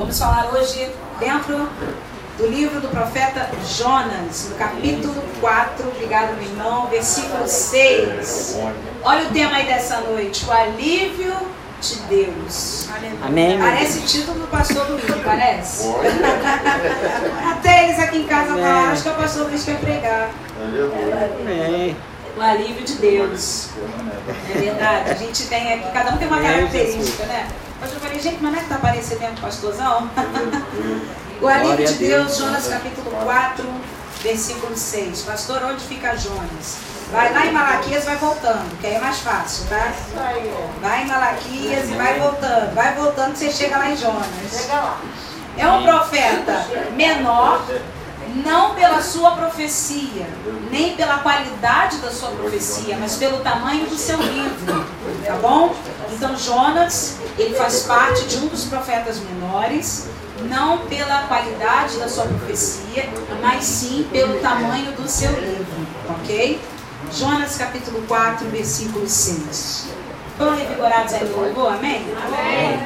Vamos falar hoje dentro do livro do profeta Jonas, no capítulo 4, obrigado meu irmão, versículo 6. Olha o tema aí dessa noite, o alívio de Deus. Amém. Parece título do pastor Luiz, parece? Até eles aqui em casa falam, acho que é o pastor Luiz quer pregar. Amém. O alívio de Deus. É verdade. A gente tem aqui, cada um tem uma característica, né? Hoje eu falei, gente, mas não é que tá parecendo mesmo pastorzão? o alívio de Deus. Deus, Jonas capítulo 4, versículo 6. Pastor, onde fica Jonas? Vai lá em Malaquias, vai voltando, que aí é mais fácil, tá? Vai em Malaquias e vai voltando. Vai voltando que você chega lá em Jonas. É um profeta menor, não pela sua profecia, nem pela qualidade da sua profecia, mas pelo tamanho do seu livro, tá bom? Então Jonas, ele faz parte de um dos profetas menores, não pela qualidade da sua profecia, mas sim pelo tamanho do seu livro, ok? Jonas capítulo 4, versículo 6. Estão revigorados aí no louvor, amém? Amém.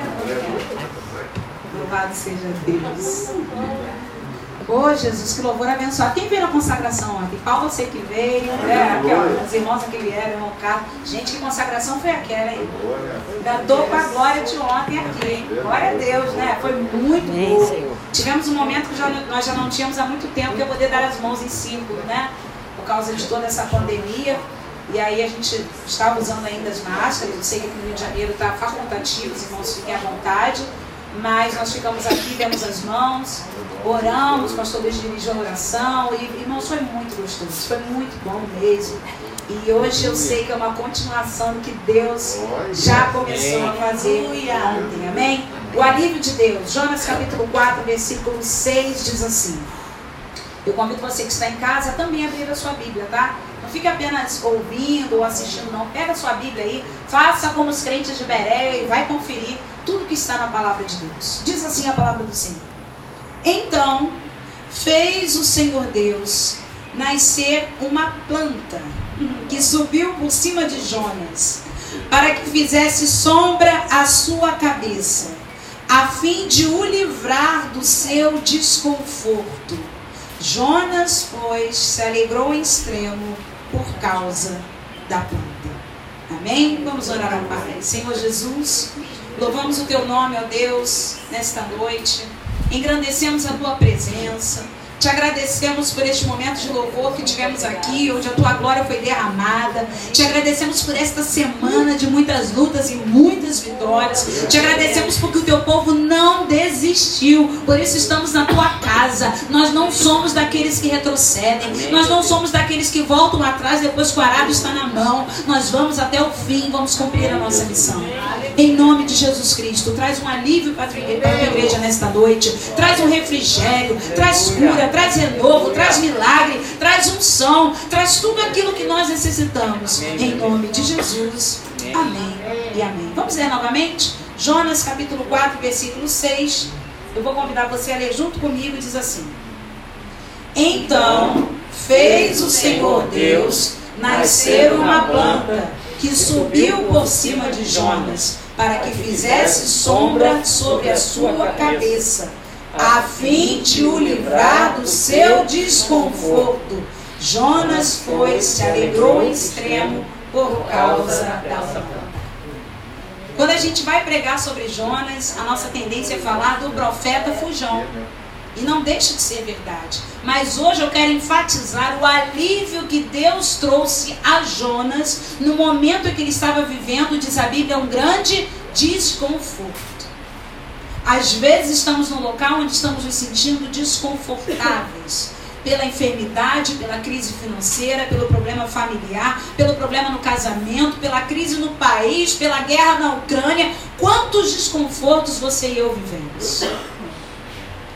Louvado seja Deus. Ô Jesus, que louvor abençoado. Quem veio na consagração ontem? Paulo, você que veio, né? Aqui, ó, as irmãs que vieram, irmão Carlos. Gente, que consagração foi aquela, hein? Tô com a glória de ontem aqui, hein? Glória a Deus, né? Foi muito bom. Tivemos um momento que já- nós já não tínhamos há muito tempo que eu poder dar as mãos em círculo, né? Por causa de toda essa pandemia. E aí a gente estava usando ainda as máscaras. Eu sei que aqui no Rio de Janeiro está facultativo, os irmãos fiquem à vontade. Mas nós ficamos aqui, demos as mãos, oramos, o pastor Luiz dirigiu a oração. E, irmãos, foi muito gostoso, foi muito bom mesmo. E hoje eu sei que é uma continuação do que Deus já começou a fazer ontem, amém? O alívio de Deus, Jonas capítulo 4, versículo 6 diz assim. Eu convido você que está em casa também a abrir a sua Bíblia, tá? Não fique apenas ouvindo ou assistindo, não. Pega a sua Bíblia aí, faça como os crentes de Beré e vai conferir tudo que está na palavra de Deus. Diz assim a palavra do Senhor. Então fez o Senhor Deus nascer uma planta que subiu por cima de Jonas, para que fizesse sombra à sua cabeça, a fim de o livrar do seu desconforto. Jonas, pois, se alegrou em extremo por causa da planta. Amém? Vamos orar ao Pai. Senhor Jesus, louvamos o teu nome, ó Deus, nesta noite. Engrandecemos a tua presença. Te agradecemos por este momento de louvor que tivemos aqui, onde a tua glória foi derramada. Te agradecemos por esta semana de muitas lutas e muitas vitórias. Te agradecemos porque o teu povo não desistiu. Por isso estamos na tua casa. Nós não somos daqueles que retrocedem. Nós não somos daqueles que voltam atrás depois que o arado está na mão. Nós vamos até o fim, vamos cumprir a nossa missão. Em nome de Jesus Cristo, traz um alívio para a igreja nesta noite. Traz um refrigério, traz cura, traz renovo, traz milagre, traz unção, traz tudo aquilo que nós necessitamos. Em nome de Jesus. Amém e amém. Vamos ler novamente? Jonas capítulo 4, versículo 6. Eu vou convidar você a ler junto comigo, diz assim. Então fez o Senhor Deus nascer uma planta que subiu por cima de Jonas, para que fizesse sombra sobre a sua cabeça, a fim de o livrar do seu desconforto. Jonas, pois, se alegrou em extremo por causa da planta. Quando a gente vai pregar sobre Jonas, a nossa tendência é falar do profeta fujão. E não deixa de ser verdade. Mas hoje eu quero enfatizar o alívio que Deus trouxe a Jonas no momento em que ele estava vivendo, diz a Bíblia, um grande desconforto. Às vezes estamos num local onde estamos nos sentindo desconfortáveis. Pela enfermidade, pela crise financeira, pelo problema familiar, pelo problema no casamento, pela crise no país, pela guerra na Ucrânia. Quantos desconfortos você e eu vivemos?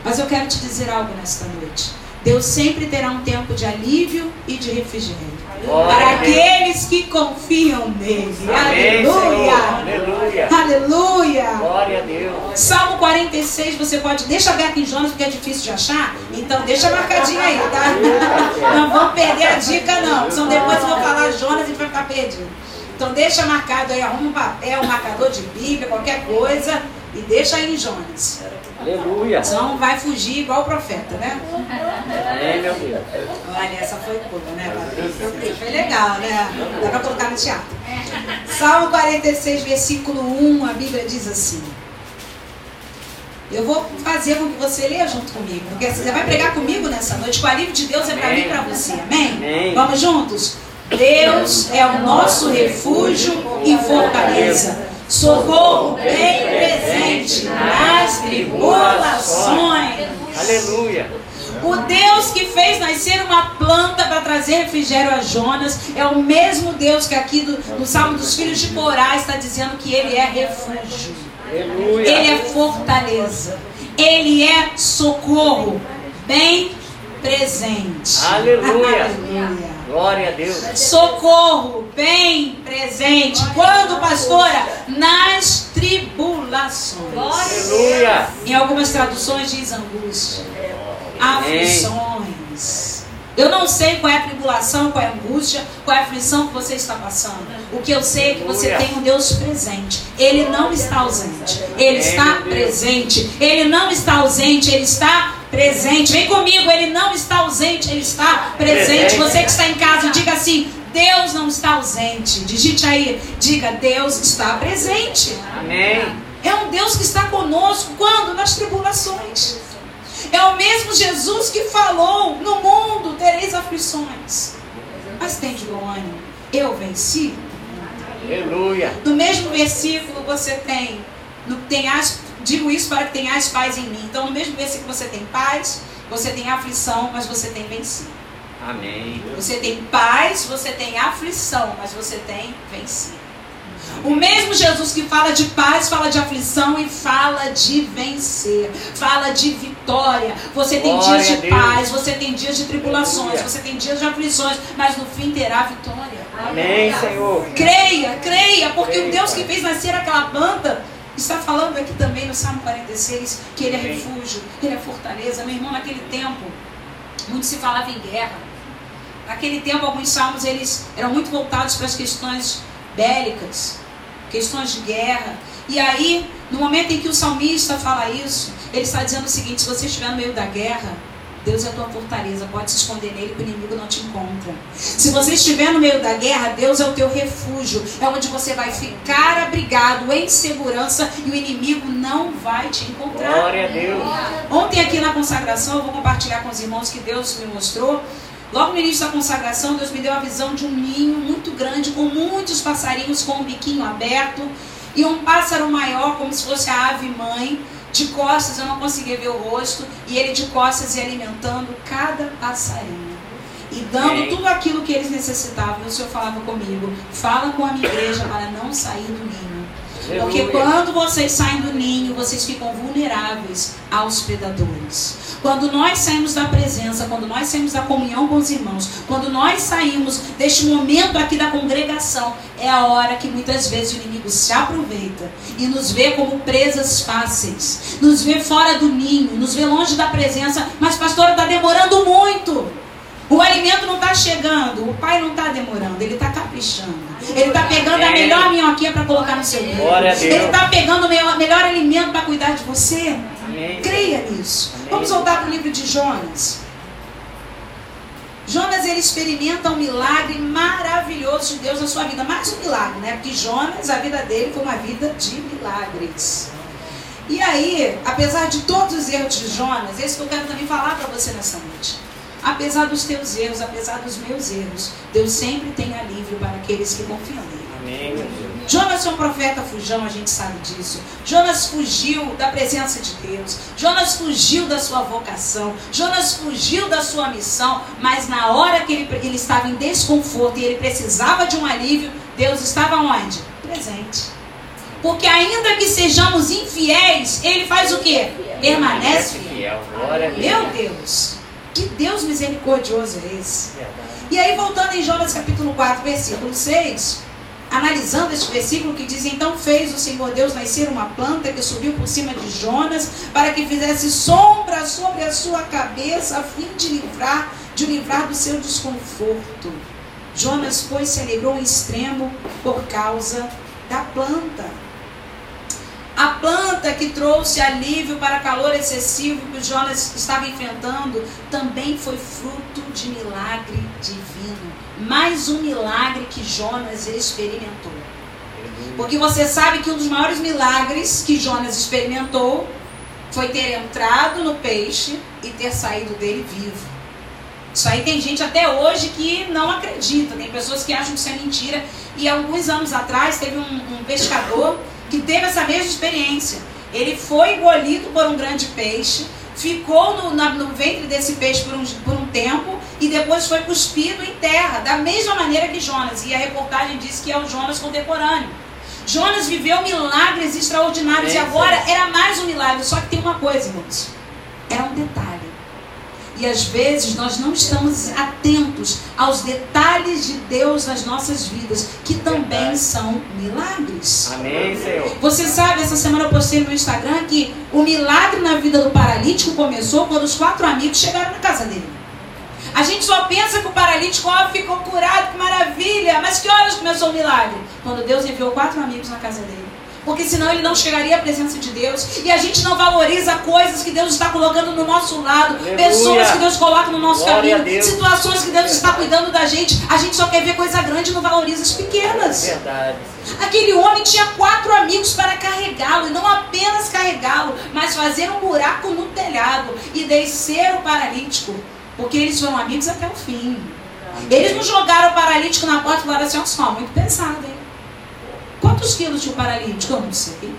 Mas eu quero te dizer algo nesta noite. Deus sempre terá um tempo de alívio e de refrigério. Glória para aqueles que confiam nele. Amém. Aleluia! Aleluia. Aleluia! Glória a Deus. Salmo 46, você pode. Deixa aberto em Jonas, porque é difícil de achar. Então, deixa marcadinho aí, tá? Não vamos perder a dica, não. Senão depois eu vou falar Jonas e a gente vai ficar perdido. Então, deixa marcado aí, arruma um papel, um marcador de Bíblia, qualquer coisa. E deixa aí em Jonas. Aleluia. Senão vai fugir igual o profeta, né? Amém, meu Deus. Olha, essa foi boa, né? Patrícia? Foi legal, né? Dá pra colocar no teatro. Salmo 46, versículo 1, a Bíblia diz assim. Eu vou fazer com que você leia junto comigo. Porque você vai pregar comigo nessa noite. O alívio de Deus é para mim e para você. Amém? Amém. Vamos juntos? Deus é o nosso refúgio e fortaleza. Socorro bem presente nas tribulações. Aleluia. O Deus que fez nascer uma planta para trazer refrigério a Jonas é o mesmo Deus que aqui do, no Salmo dos Filhos de Corá está dizendo que ele é refúgio. Aleluia. Ele é fortaleza. Ele é socorro bem presente. Aleluia. Aleluia. Glória a Deus. Socorro bem presente. Quando, pastora? Nas tribulações. Aleluia. Em algumas traduções diz angústia. Aflições. Eu não sei qual é a tribulação, qual é a angústia, qual é a aflição que você está passando. O que eu sei é que você tem um Deus presente. Ele não está ausente. Ele está presente. Ele não está ausente, ele está presente. Vem comigo, ele não está ausente, ele está presente. Você que está em casa, diga assim: Deus não está ausente. Digite aí, diga: Deus está presente. Amém. É um Deus que está conosco quando? Nas tribulações. É o mesmo Jesus que falou: No mundo tereis aflições. Mas tem de bom ânimo. Eu venci. Aleluia. No mesmo versículo você tem, no, tenhas, digo isso para que tenhas paz em mim. Então, no mesmo versículo você tem paz, você tem aflição, mas você tem vencido. Amém. Você tem paz, você tem aflição, mas você tem vencido. O mesmo Jesus que fala de paz, fala de aflição e fala de vencer, fala de vitória. Você tem Glória dias de paz, você tem dias de tribulações, Aleluia. você tem dias de aflições, mas no fim terá vitória. Amém, Senhor. Creia, creia, porque Creia, o Deus que fez nascer aquela planta está falando aqui também no Salmo 46 que ele é Amém. refúgio, ele é fortaleza. Meu irmão, naquele tempo, muito se falava em guerra. Naquele tempo, alguns salmos eles eram muito voltados para as questões bélicas, questões de guerra. E aí, no momento em que o salmista fala isso, ele está dizendo o seguinte: se você estiver no meio da guerra, Deus é a tua fortaleza, pode se esconder nele que o inimigo não te encontra. Se você estiver no meio da guerra, Deus é o teu refúgio, é onde você vai ficar abrigado em segurança e o inimigo não vai te encontrar. Glória a Deus. Ontem aqui na consagração, eu vou compartilhar com os irmãos que Deus me mostrou. Logo no início da consagração, Deus me deu a visão de um ninho muito grande, com muitos passarinhos com o biquinho aberto, e um pássaro maior, como se fosse a ave mãe, de costas, eu não conseguia ver o rosto, e ele de costas e alimentando cada passarinho. E dando tudo aquilo que eles necessitavam. E o Senhor falava comigo: fala com a minha igreja para não sair do ninho. Porque quando vocês saem do ninho, vocês ficam vulneráveis aos predadores. Quando nós saímos da presença, quando nós saímos da comunhão com os irmãos, quando nós saímos deste momento aqui da congregação, é a hora que muitas vezes o inimigo se aproveita e nos vê como presas fáceis, nos vê fora do ninho, nos vê longe da presença. Mas, pastora, está demorando muito. O alimento não está chegando, o pai não está demorando, ele está caprichando. Ele está pegando a Amém. melhor minhoquinha para colocar no seu Deus. Ele está pegando o melhor, melhor alimento para cuidar de você. Amém. Creia nisso. Amém. Vamos voltar para o livro de Jonas. Jonas ele experimenta um milagre maravilhoso de Deus na sua vida. Mais um milagre, né? Porque Jonas, a vida dele foi uma vida de milagres. E aí, apesar de todos os erros de Jonas, esse que eu quero também falar para você nessa noite. Apesar dos teus erros, apesar dos meus erros, Deus sempre tem alívio para aqueles que confiam nele. Amém. Jonas foi um profeta fujão, a gente sabe disso. Jonas fugiu da presença de Deus. Jonas fugiu da sua vocação. Jonas fugiu da sua missão. Mas na hora que ele, ele estava em desconforto e ele precisava de um alívio, Deus estava onde? Presente. Porque ainda que sejamos infiéis, ele faz o quê? Permanece fiel. Meu Deus, que Deus misericordioso é esse? E aí, voltando em Jonas capítulo 4, versículo 6, analisando este versículo que diz: Então fez o Senhor Deus nascer uma planta que subiu por cima de Jonas, para que fizesse sombra sobre a sua cabeça, a fim de livrar, de livrar do seu desconforto. Jonas, pois, se alegrou em extremo por causa da planta. A planta que trouxe alívio para calor excessivo que Jonas estava enfrentando também foi fruto de milagre divino. Mais um milagre que Jonas experimentou. Porque você sabe que um dos maiores milagres que Jonas experimentou foi ter entrado no peixe e ter saído dele vivo. Isso aí tem gente até hoje que não acredita, tem pessoas que acham que isso é mentira. E alguns anos atrás teve um, um pescador que teve essa mesma experiência. Ele foi engolido por um grande peixe, ficou no, na, no ventre desse peixe por um, por um tempo e depois foi cuspido em terra, da mesma maneira que Jonas. E a reportagem diz que é o Jonas contemporâneo. Jonas viveu milagres extraordinários é, e agora era mais um milagre. Só que tem uma coisa, irmãos. Era um detalhe. E às vezes nós não estamos atentos aos detalhes de Deus nas nossas vidas, que também são milagres. Amém, Senhor. Você sabe, essa semana eu postei no Instagram que o milagre na vida do paralítico começou quando os quatro amigos chegaram na casa dele. A gente só pensa que o paralítico ó, ficou curado, que maravilha. Mas que horas começou o milagre? Quando Deus enviou quatro amigos na casa dele porque senão ele não chegaria à presença de Deus. E a gente não valoriza coisas que Deus está colocando no nosso lado, Aleluia. pessoas que Deus coloca no nosso Glória caminho, situações que Deus está cuidando da gente. A gente só quer ver coisa grande e não valoriza as pequenas. Verdade. Aquele homem tinha quatro amigos para carregá-lo, e não apenas carregá-lo, mas fazer um buraco no telhado e descer o paralítico, porque eles foram amigos até o fim. Eles não jogaram o paralítico na porta e falaram assim: ó, muito pesado, hein? Quantos quilos tinha o paralítico? Eu não sei.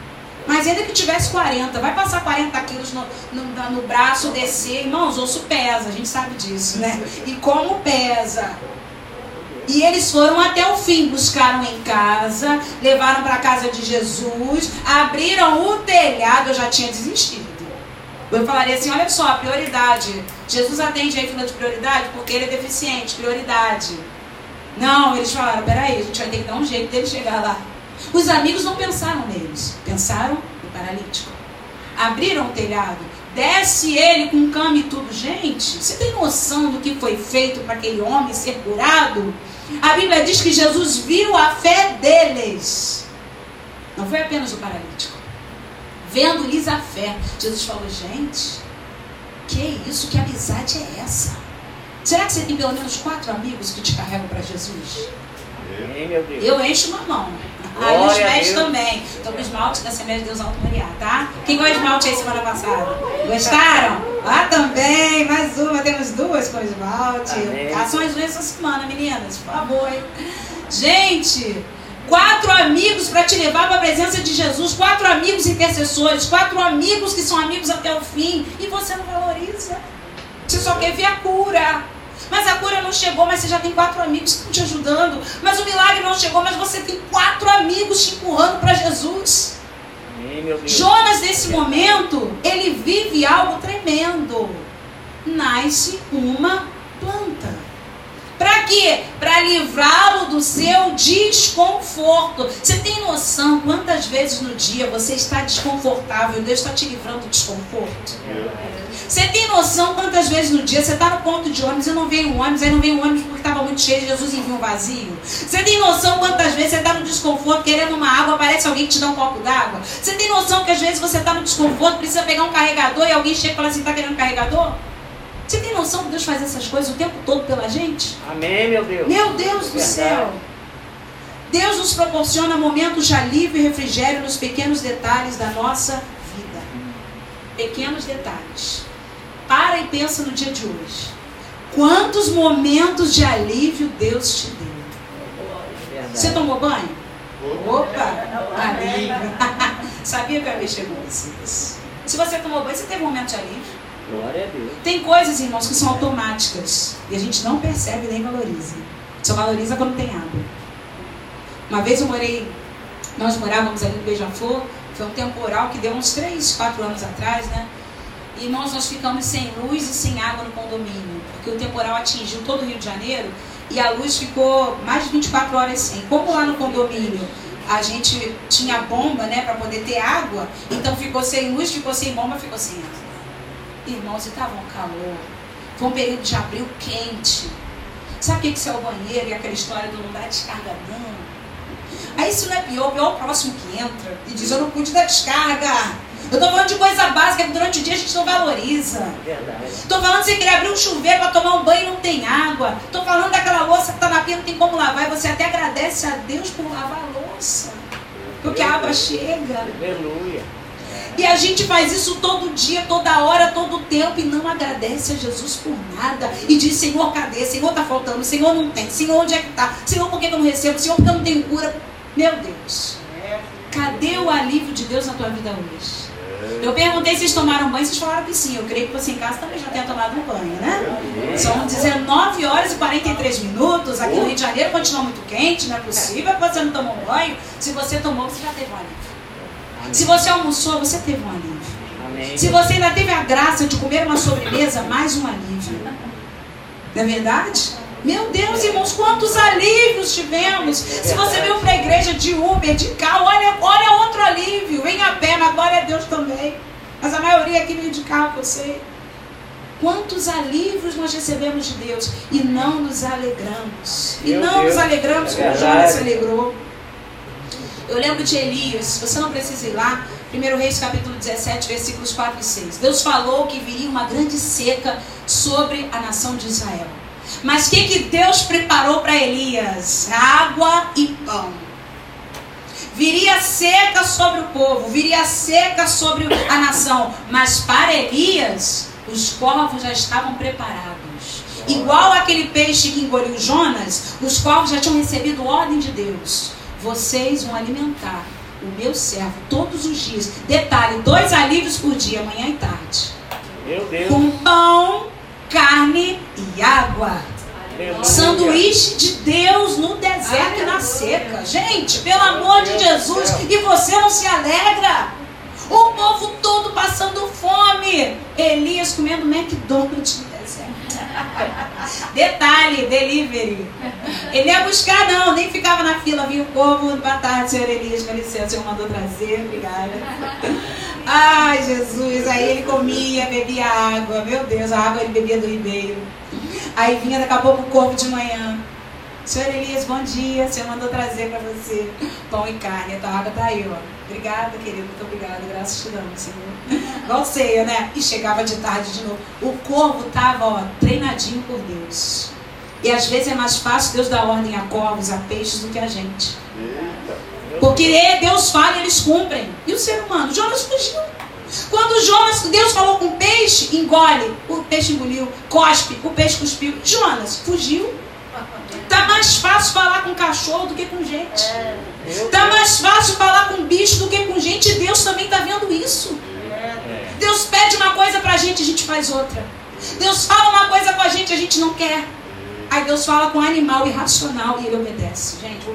Mas ainda que tivesse 40, vai passar 40 quilos no, no, no braço, descer. Irmãos, osso pesa, a gente sabe disso, né? E como pesa. E eles foram até o fim, buscaram em casa, levaram para a casa de Jesus, abriram o telhado, eu já tinha desistido. Eu falaria assim, olha só, prioridade. Jesus atende aí fila de prioridade porque ele é deficiente, prioridade. Não, eles falaram, peraí, a gente vai ter que dar um jeito dele chegar lá. Os amigos não pensaram neles, pensaram no paralítico. Abriram o telhado, desce ele com cama e tudo. Gente, você tem noção do que foi feito para aquele homem ser curado? A Bíblia diz que Jesus viu a fé deles. Não foi apenas o paralítico. Vendo-lhes a fé. Jesus falou, gente, que isso? Que amizade é essa? Será que você tem pelo menos quatro amigos que te carregam para Jesus? Eu encho uma mão. Aí os pés também. Estou com esmalte da Assembleia de Deus Alto Moriá, tá? Quem de esmalte aí semana passada? Gostaram? Lá também, mais uma. Temos duas com esmalte. Ações essa semana, meninas, por favor. Gente, quatro amigos para te levar para a presença de Jesus, quatro amigos intercessores, quatro amigos que são amigos até o fim, e você não valoriza. Você só quer ver a cura. Mas a cura não chegou, mas você já tem quatro amigos que estão te ajudando. Mas o milagre não chegou, mas você tem quatro amigos te empurrando para Jesus. Jonas, nesse momento, ele vive algo tremendo. Nasce uma planta. Para quê? Para livrá-lo do seu desconforto. Você tem noção quantas vezes no dia você está desconfortável e Deus está te livrando do desconforto? Você tem noção quantas vezes no dia você está no ponto de ônibus e não veio um ônibus, aí não veio um ônibus porque estava muito cheio, Jesus enviou um vazio? Você tem noção quantas vezes você está no desconforto querendo uma água, aparece alguém que te dá um copo d'água? Você tem noção que às vezes você está no desconforto, precisa pegar um carregador e alguém chega e fala assim: está querendo um carregador? Você tem noção que Deus faz essas coisas o tempo todo pela gente? Amém, meu Deus. Meu Deus do céu. Deus nos proporciona momentos de alívio e refrigério nos pequenos detalhes da nossa vida. Pequenos detalhes. Para e pensa no dia de hoje. Quantos momentos de alívio Deus te deu? Você tomou banho? Opa! Alívio. Sabia que eu ia mexer com vocês. Se você tomou banho, você teve um momento de alívio? Glória a Deus. Tem coisas, irmãos, que são automáticas e a gente não percebe nem valoriza. Só valoriza quando tem água. Uma vez eu morei, nós morávamos ali no Beija-Flor, foi um temporal que deu uns 3, 4 anos atrás, né? E nós, ficamos sem luz e sem água no condomínio, porque o temporal atingiu todo o Rio de Janeiro e a luz ficou mais de 24 horas sem. Como lá no condomínio a gente tinha bomba, né, para poder ter água, então ficou sem luz, ficou sem bomba, ficou sem água. Irmãos, estava um calor. Foi um período de abril quente. Sabe o que, é o banheiro e aquela história do não dar descarga não? Aí se não é pior, pior é o próximo que entra e diz, eu não pude dar descarga. Eu tô falando de coisa básica o dia a gente não valoriza. Tô falando você querer abrir um chuveiro para tomar um banho e não tem água. Tô falando daquela louça que tá na pia não tem como lavar e você até agradece a Deus por lavar a louça. Porque a água chega. Aleluia. E a gente faz isso todo dia, toda hora, todo tempo e não agradece a Jesus por nada. E diz, Senhor, cadê? Senhor, tá faltando. Senhor, não tem. Senhor, onde é que tá? Senhor, por que eu não recebo? Senhor, por que eu não tenho cura? Meu Deus. Cadê o alívio de Deus na tua vida hoje? Eu perguntei se vocês tomaram banho, vocês falaram que sim. Eu creio que você em casa também já tenha tomado um banho, né? São 19 horas e 43 minutos. Aqui no Rio de Janeiro continua muito quente, não é possível que você não tomou um banho. Se você tomou, você já teve um alívio. Se você almoçou, você teve um alívio. Se você ainda teve a graça de comer uma sobremesa, mais um alívio. Não é verdade? Meu Deus, irmãos, quantos alívios tivemos. Se você veio para a igreja de Uber, de carro, olha, olha outro alívio. Vem a pé, mas glória a Deus também. Mas a maioria aqui veio de carro, eu sei. Quantos alívios nós recebemos de Deus e não nos alegramos. E Meu não Deus, nos alegramos é como verdade. Jonas se alegrou. Eu lembro de Elias, você não precisa ir lá, 1 Reis capítulo 17, versículos 4 e 6. Deus falou que viria uma grande seca sobre a nação de Israel. Mas o que, que Deus preparou para Elias? Água e pão. Viria seca sobre o povo, viria seca sobre a nação. Mas para Elias, os corvos já estavam preparados. Igual aquele peixe que engoliu Jonas, os corvos já tinham recebido ordem de Deus. Vocês vão alimentar o meu servo todos os dias. Detalhe: dois alívios por dia, manhã e tarde. Meu Deus. Com pão, carne e água. Aleluia. Sanduíche de Deus no deserto e na seca. Gente, pelo amor de Jesus, e você não se alegra? O povo todo passando fome. Elias comendo McDonald's no deserto. Detalhe, delivery. Ele ia buscar, não, nem ficava na fila. Vinha o povo, boa tarde, senhor Elias, com licença, o senhor mandou trazer, obrigada. Ai, Jesus, aí ele comia, bebia água, meu Deus, a água ele bebia do ribeiro. Aí vinha daqui a pouco o corpo de manhã. Senhor Elias, bom dia. O senhor mandou trazer para você pão e carne. A tua água tá aí, ó. Obrigada, querido. Muito obrigada. Graças te damos, Senhor. Igual ceia, né? E chegava de tarde de novo. O corvo tava, ó, treinadinho por Deus. E às vezes é mais fácil Deus dar ordem a corvos, a peixes, do que a gente. Porque Deus fala e eles cumprem. E o ser humano? Jonas fugiu. Quando Jonas, Deus falou com o peixe, engole. O peixe engoliu. Cospe, o peixe cuspiu. Jonas fugiu. Tá mais fácil falar com cachorro do que com gente. Tá mais fácil falar com bicho do que com gente. E Deus também tá vendo isso. É. Deus pede uma coisa pra gente, a gente faz outra. Deus fala uma coisa com a gente, a gente não quer. Aí Deus fala com um animal irracional e ele obedece. Gente,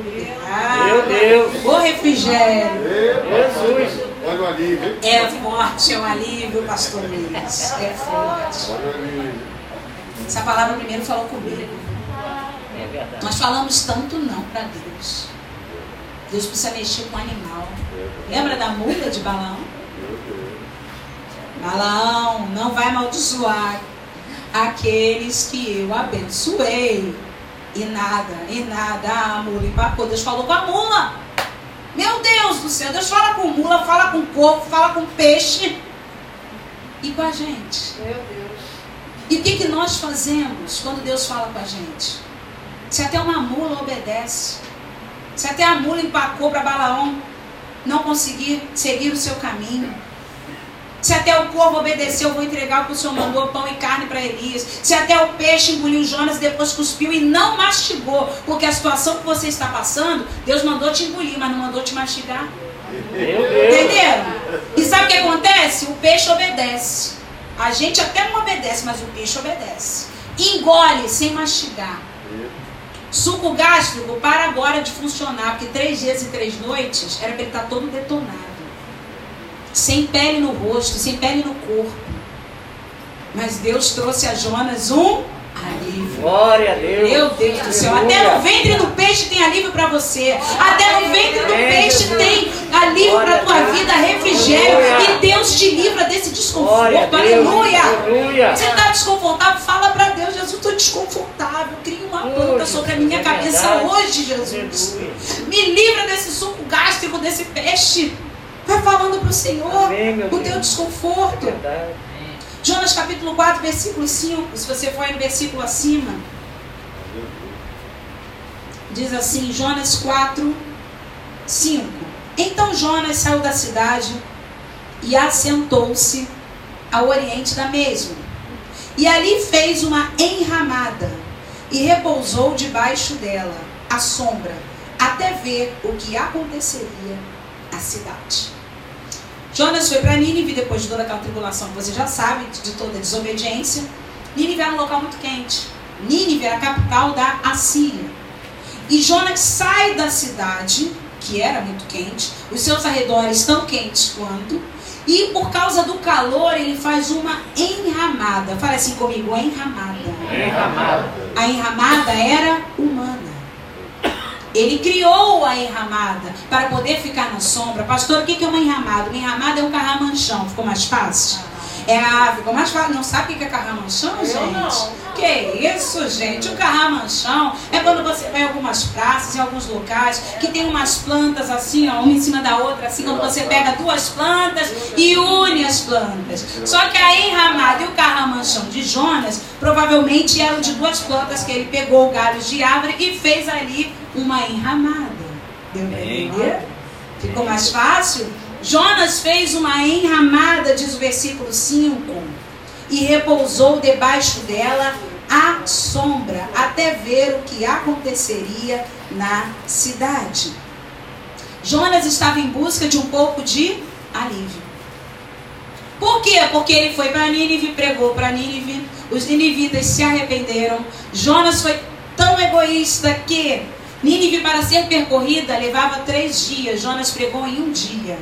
ah, Meu Deus. o refrigério. Jesus. Olha o alívio? É forte, é um alívio, pastor Luiz. É forte. Olha o alívio. Essa palavra primeiro falou comigo. É verdade. Nós falamos tanto não para Deus. Deus precisa mexer com o animal. Lembra da mula de Balaão? Balaão, não vai amaldiçoar aqueles que eu abençoei. E nada, e nada, a mula empacou. Deus falou com a mula. Meu Deus do céu, Deus fala com mula, fala com corpo, fala com peixe. E com a gente. Meu Deus. E o que, que nós fazemos quando Deus fala com a gente? Se até uma mula obedece, se até a mula empacou para Balaão não conseguir seguir o seu caminho, se até o corvo obedeceu, vou entregar o que o Senhor mandou, pão e carne para Elias. Se até o peixe engoliu Jonas, depois cuspiu e não mastigou, porque a situação que você está passando, Deus mandou te engolir, mas não mandou te mastigar. Entenderam? E sabe o que acontece? O peixe obedece. A gente até não obedece, mas o peixe obedece. Engole sem mastigar. Suco gástrico para agora de funcionar, porque três dias e três noites era para ele estar todo detonado. Sem pele no rosto, sem pele no corpo. Mas Deus trouxe a Jonas um alívio. Glória a Deus. Meu Deus do céu, até no ventre do peixe tem alívio para você. Até no ventre do peixe tem alívio para tua vida, refrigério. E Deus te livra desse desconforto. Aleluia. Você está desconfortável? Fala para Deus, Jesus, estou desconfortável. Cria uma planta sobre a minha cabeça hoje, Jesus. Me livra desse suco gástrico, desse peixe. Vai falando para o Senhor o teu desconforto. Jonas capítulo 4, versículo 5. Se você for no versículo acima, diz assim: Jonas 4, 5. Então Jonas saiu da cidade e assentou-se ao oriente da mesma. E ali fez uma enramada e repousou debaixo dela, à sombra, até ver o que aconteceria à cidade. Jonas foi para Nínive depois de toda aquela tribulação que você já sabe, de toda a desobediência. Nínive era um local muito quente. Nínive era a capital da Assíria. E Jonas sai da cidade, que era muito quente, os seus arredores tão quentes quanto, e por causa do calor ele faz uma enramada. Fala assim comigo, enramada. Enramada. A enramada era humana. Ele criou a enramada para poder ficar na sombra. Pastor, o que é uma enramada? Uma enramada é um carramanchão. Ficou mais fácil? É, ah, ficou mais fácil. Não sabe o que é carramanchão, gente? Eu não. Que isso, gente? O carramanchão é quando você vai em algumas praças, em alguns locais, que tem umas plantas assim, ó, uma em cima da outra, assim, quando você pega duas plantas e une as plantas. Só que a enramada e o carramanchão de Jonas provavelmente eram de duas plantas que ele pegou galhos de árvore e fez ali uma enramada. Deu para entender? Ficou mais fácil? Jonas fez uma enramada, diz o versículo 5, e repousou debaixo dela à sombra, até ver o que aconteceria na cidade. Jonas estava em busca de um pouco de alívio. Por quê? Porque ele foi para Nínive, pregou para Nínive, os ninivitas se arrependeram. Jonas foi tão egoísta que Nínive, para ser percorrida, levava três dias. Jonas pregou em um dia.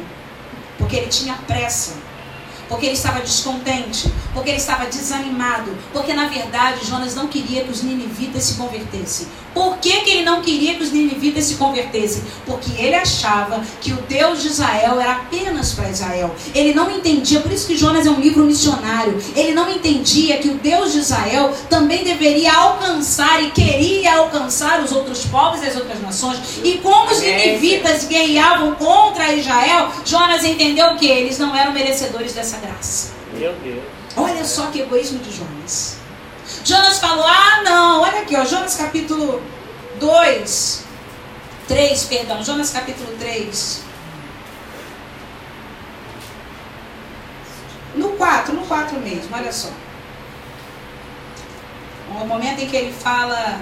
Porque ele tinha pressa porque ele estava descontente, porque ele estava desanimado, porque na verdade Jonas não queria que os ninivitas se convertessem. Por que, que ele não queria que os ninivitas se convertessem? Porque ele achava que o Deus de Israel era apenas para Israel. Ele não entendia, por isso que Jonas é um livro missionário. Ele não entendia que o Deus de Israel também deveria alcançar e queria alcançar os outros povos e as outras nações. E como os ninivitas guerreavam contra Israel, Jonas entendeu que eles não eram merecedores dessa graça. Meu Deus. Olha só que egoísmo de Jonas. Jonas falou: Ah, não, olha aqui, ó, Jonas capítulo 2, 3, perdão, Jonas capítulo 3. No 4, no 4 mesmo, olha só. O momento em que ele fala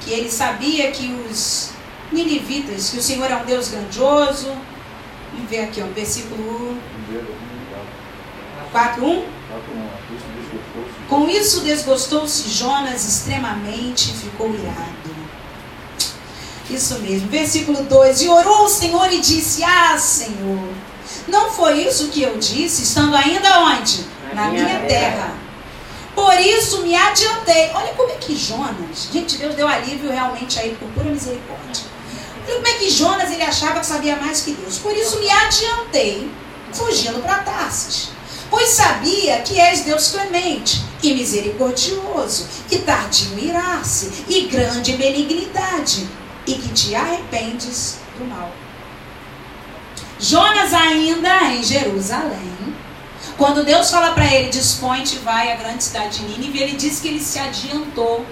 que ele sabia que os ninivitas, que o Senhor é um Deus grandioso. Vamos ver aqui, ó, versículo 4.1. Com isso desgostou-se Jonas extremamente e ficou irado. Isso mesmo. Versículo 2. E orou o Senhor e disse: Ah, Senhor, não foi isso que eu disse, estando ainda onde? Na minha, minha terra. terra. Por isso me adiantei. Olha como é que Jonas, gente, Deus deu alívio realmente aí por pura misericórdia. Olha como é que Jonas ele achava que sabia mais que Deus. Por isso me adiantei, fugindo para Tarsis pois sabia que és Deus clemente e misericordioso, e tardio irar-se, e grande benignidade, e que te arrependes do mal. Jonas ainda em Jerusalém, quando Deus fala para ele, dispõe-te, vai à grande cidade de Nínive, ele diz que ele se adiantou.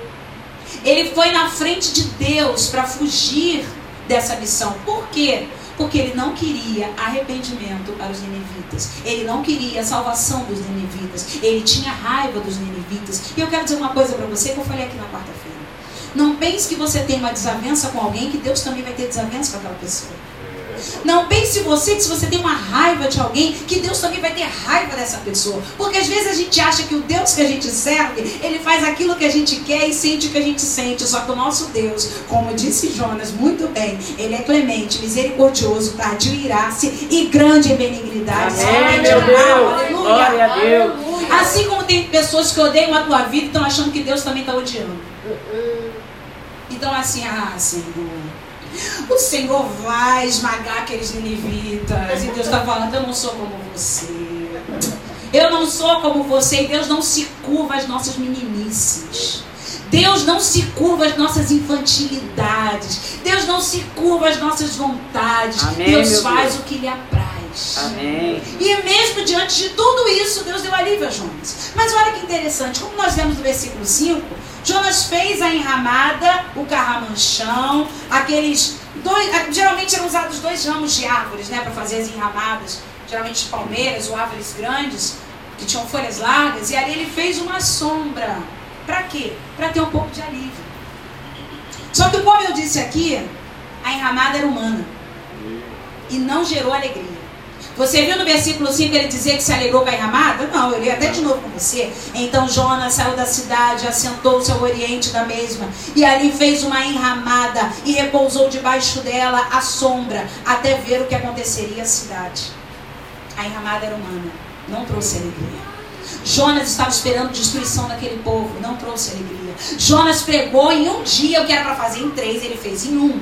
Ele foi na frente de Deus para fugir dessa missão. Por quê? Porque ele não queria arrependimento para os ninivitas. Ele não queria a salvação dos ninivitas. Ele tinha raiva dos ninivitas. E eu quero dizer uma coisa para você que eu falei aqui na quarta-feira. Não pense que você tem uma desavença com alguém que Deus também vai ter desavença com aquela pessoa. Não pense você que se você tem uma raiva de alguém, que Deus também vai ter raiva dessa pessoa. Porque às vezes a gente acha que o Deus que a gente serve, ele faz aquilo que a gente quer e sente o que a gente sente. Só que o nosso Deus, como disse Jonas muito bem, ele é clemente, misericordioso, tardio irar-se e grande em benignidade. Amém, meu Deus. Aleluia. Glória a Deus. Assim como tem pessoas que odeiam a tua vida e estão achando que Deus também está odiando. Então assim, ah, Senhor. O Senhor vai esmagar aqueles ninivitas. E Deus está falando, eu não sou como você. Eu não sou como você. E Deus não se curva às nossas meninices. Deus não se curva às nossas infantilidades. Deus não se curva às nossas vontades. Amém, Deus faz Deus. o que lhe apraz. Amém. E mesmo diante de tudo isso, Deus deu alívio a Jonas. Mas olha que interessante, como nós vemos no versículo 5, Jonas fez a enramada, o carramanchão, aqueles dois. Geralmente eram usados dois ramos de árvores, né, para fazer as enramadas. Geralmente palmeiras ou árvores grandes, que tinham folhas largas. E ali ele fez uma sombra para quê? Para ter um pouco de alívio. Só que, como eu disse aqui, a enramada era humana. E não gerou alegria. Você viu no versículo 5 ele dizer que se alegrou com a enramada? Não, eu li até de novo com você. Então Jonas saiu da cidade, assentou-se ao oriente da mesma, e ali fez uma enramada e repousou debaixo dela a sombra, até ver o que aconteceria à cidade. A enramada era humana, não trouxe alegria. Jonas estava esperando destruição daquele povo, não trouxe alegria. Jonas pregou em um dia o que era para fazer em três, ele fez em um.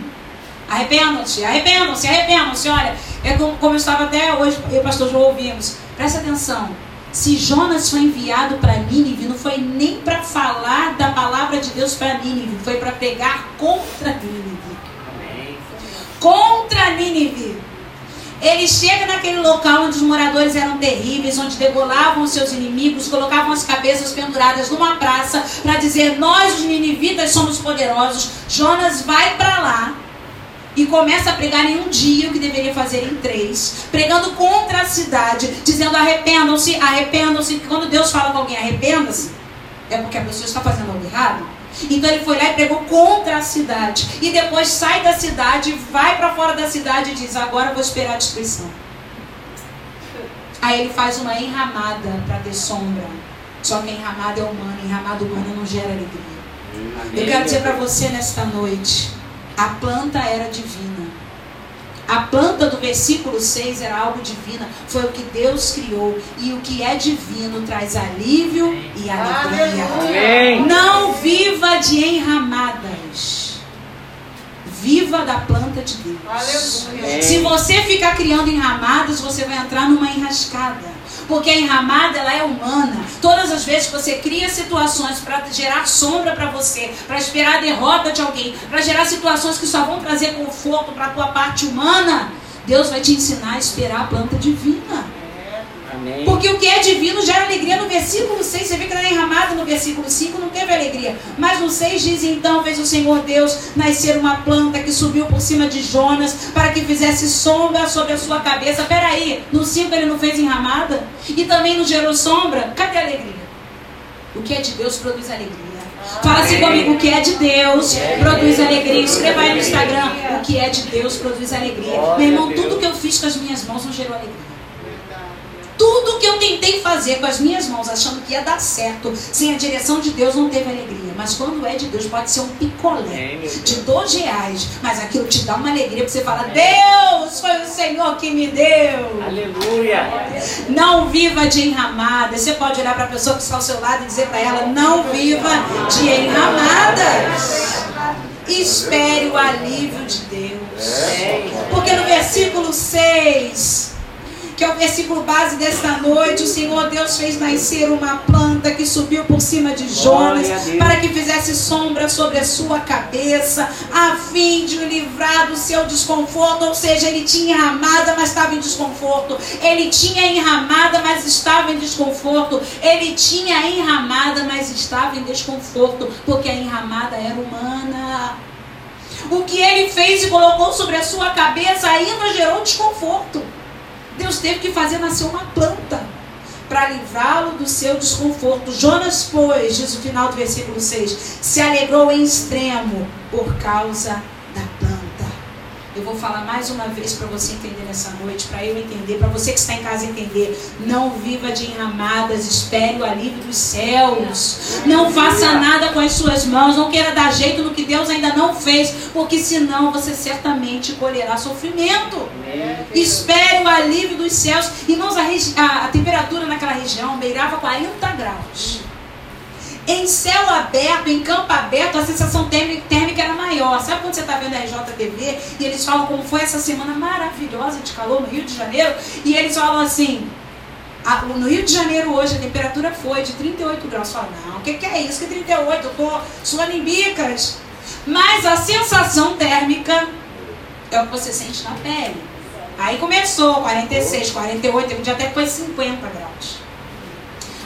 Arrependam-se, arrependam-se, arrependam-se. Olha, é como, como eu estava até hoje, eu e o pastor João ouvimos. Presta atenção. Se Jonas foi enviado para Nínive, não foi nem para falar da palavra de Deus para Nínive, foi para pregar contra Nínive. Contra Nínive. Ele chega naquele local onde os moradores eram terríveis, onde degolavam seus inimigos, colocavam as cabeças penduradas numa praça para dizer: Nós, os ninivitas, somos poderosos. Jonas vai para lá e começa a pregar em um dia o que deveria fazer em três, pregando contra a cidade, dizendo: arrependam-se, arrependam-se. Quando Deus fala com alguém, arrependa-se, é porque a pessoa está fazendo algo errado. Então ele foi lá e pregou contra a cidade. E depois sai da cidade, vai para fora da cidade e diz: Agora vou esperar a destruição. Aí ele faz uma enramada para ter sombra. Só que a enramada é humana, enramada humana não gera alegria. Eu quero dizer para você nesta noite: a planta era divina. A planta do versículo 6 era algo divina. Foi o que Deus criou. E o que é divino traz alívio e alegria. Amém. Não viva de enramadas. Viva da planta de Deus. Aleluia. Se você ficar criando enramadas, você vai entrar numa enrascada. Porque a enramada ela é humana. Todas as vezes que você cria situações para gerar sombra para você, para esperar a derrota de alguém, para gerar situações que só vão trazer conforto para a tua parte humana, Deus vai te ensinar a esperar a planta divina. Amém. Porque o que é divino gera alegria no versículo 6. Você vê que ela é enramada no versículo 5, não teve alegria. Mas no 6 diz: Então fez o Senhor Deus nascer uma planta que subiu por cima de Jonas para que fizesse sombra sobre a sua cabeça. Peraí, no 5 ele não fez enramada? E também não gerou sombra? Cadê a alegria? O que é de Deus produz alegria. Fala assim comigo, o que é de Deus produz alegria. Escreva aí no Instagram, o que é de Deus produz alegria. Meu irmão, tudo que eu fiz com as minhas mãos não gerou alegria. Tudo que eu tentei fazer com as minhas mãos, achando que ia dar certo, sem a direção de Deus, não teve alegria. Mas quando é de Deus, pode ser um picolé de dois reais, mas aquilo te dá uma alegria, porque você fala: Deus, foi o Senhor que me deu. Aleluia. Não viva de enramadas. Você pode olhar para a pessoa que está ao seu lado e dizer para ela: Não viva de enramadas. Espere o alívio de Deus. Porque no versículo 6 que é o versículo base desta noite. O Senhor Deus fez nascer uma planta que subiu por cima de Jonas para que fizesse sombra sobre a sua cabeça, a fim de o livrar do seu desconforto. Ou seja, ele tinha enramada, mas estava em desconforto. Ele tinha enramada, mas estava em desconforto. Ele tinha enramada, mas estava em desconforto, porque a enramada era humana. O que ele fez e colocou sobre a sua cabeça ainda gerou desconforto. Deus teve que fazer nascer uma planta para livrá-lo do seu desconforto. Jonas, pois, diz o final do versículo 6, se alegrou em extremo por causa. Eu vou falar mais uma vez para você entender nessa noite, para eu entender, para você que está em casa entender. Não viva de enramadas, espere o alívio dos céus. Não faça nada com as suas mãos, não queira dar jeito no que Deus ainda não fez, porque senão você certamente colherá sofrimento. Espere o alívio dos céus. Irmãos, a, a, a temperatura naquela região beirava 40 graus. Em céu aberto, em campo aberto, a sensação térmica era maior. Sabe quando você está vendo a RJTV e eles falam como foi essa semana maravilhosa de calor no Rio de Janeiro? E eles falam assim: no Rio de Janeiro hoje a temperatura foi de 38 graus. Fala, não, o que, que, é isso? Que 38? Eu estou suando em bicas. Mas a sensação térmica é o que você sente na pele. Aí começou 46, 48, teve um dia até foi 50 graus.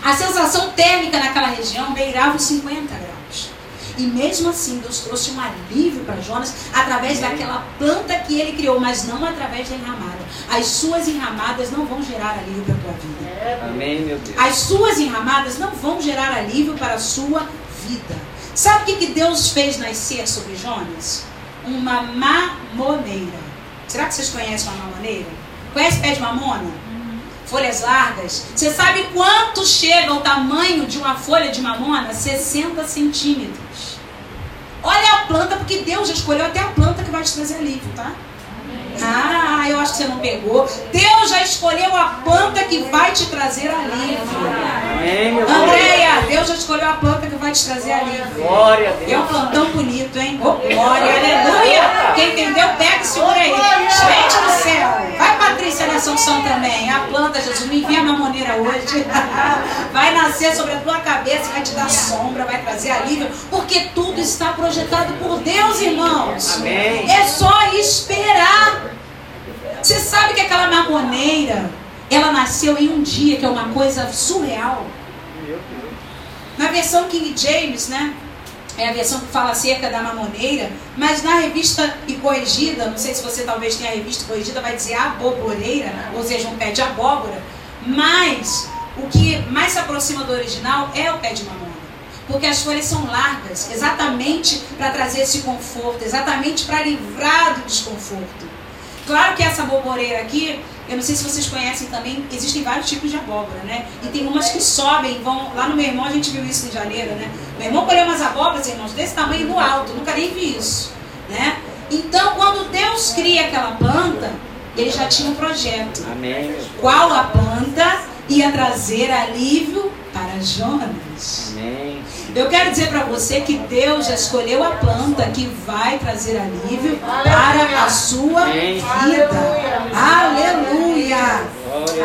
A sensação térmica naquela região beirava os 50 graus. E mesmo assim, Deus trouxe um alívio para Jonas através daquela planta que ele criou, mas não através da enramada. As suas enramadas não vão gerar alívio para a tua vida. Amém, meu Deus. As suas enramadas não vão gerar alívio para a sua vida. Sabe o que, que Deus fez nascer sobre Jonas? Uma mamoneira. Será que vocês conhecem uma mamoneira? Conhece pé de mamona? Folhas largas. Você sabe quanto chega o tamanho de uma folha de mamona? 60 centímetros. Olha a planta, porque Deus já escolheu até a planta que vai te trazer alívio, tá? Ah, eu acho que você não pegou. Deus já escolheu a planta que vai te trazer alívio. Andréia, Deus já escolheu a planta que vai te trazer alívio. Glória a Deus. É um plantão bonito, hein? Oh, glória, aleluia. Quem entendeu, pega e segura aí. Gente do céu. Vai, Patrícia, nessa unção também. A planta, Jesus, me envia a mamoneira hoje. Vai nascer sobre a tua cabeça, vai te dar sombra, vai trazer alívio. Porque tudo está projetado por Deus, irmãos. Amém. É só esperar. Você sabe que aquela mamoneira, ela nasceu em um dia, que é uma coisa surreal. Na versão King James, né? É a versão que fala acerca da mamoneira, mas na revista e corrigida, não sei se você talvez tenha a revista corrigida, vai dizer aboboreira, ou seja, um pé de abóbora, mas o que mais se aproxima do original é o pé de mamona. Porque as folhas são largas, exatamente para trazer esse conforto, exatamente para livrar do desconforto. Claro que essa boboreira aqui, eu não sei se vocês conhecem também, existem vários tipos de abóbora, né? E tem umas que sobem, vão. Lá no meu irmão a gente viu isso em janeiro, né? Meu irmão colheu umas abóboras, irmãos, desse tamanho no alto, nunca nem vi isso, né? Então, quando Deus cria aquela planta, ele já tinha um projeto. Amém. Qual a planta ia trazer alívio para Jonas? Amém. Eu quero dizer para você que Deus já escolheu a planta que vai trazer alívio para a sua vida. Aleluia!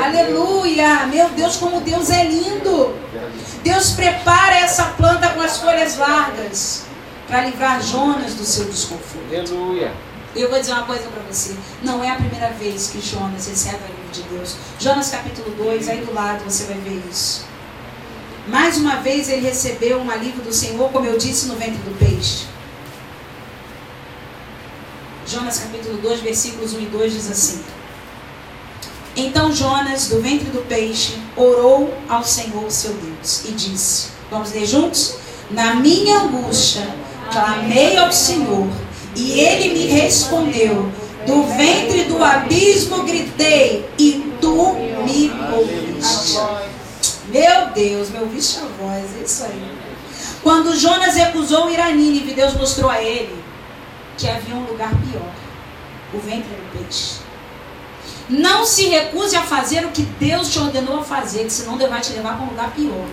Aleluia! Meu Deus, como Deus é lindo! Deus prepara essa planta com as folhas largas para livrar Jonas do seu desconforto. Aleluia. Eu vou dizer uma coisa para você. Não é a primeira vez que Jonas recebe o alívio de Deus. Jonas capítulo 2, aí do lado você vai ver isso. Mais uma vez ele recebeu um alívio do Senhor, como eu disse, no ventre do peixe. Jonas capítulo 2, versículos 1 e 2 diz assim: Então Jonas, do ventre do peixe, orou ao Senhor seu Deus e disse: Vamos ler juntos? Na minha angústia, clamei ao Senhor e ele me respondeu. Do ventre do abismo gritei e tu me ouviste. Meu Deus, me ouviste a voz, é isso aí. Quando Jonas recusou ir a Nínive, Deus mostrou a ele que havia um lugar pior o ventre do peixe. Não se recuse a fazer o que Deus te ordenou a fazer, senão Deus vai te levar para um lugar pior.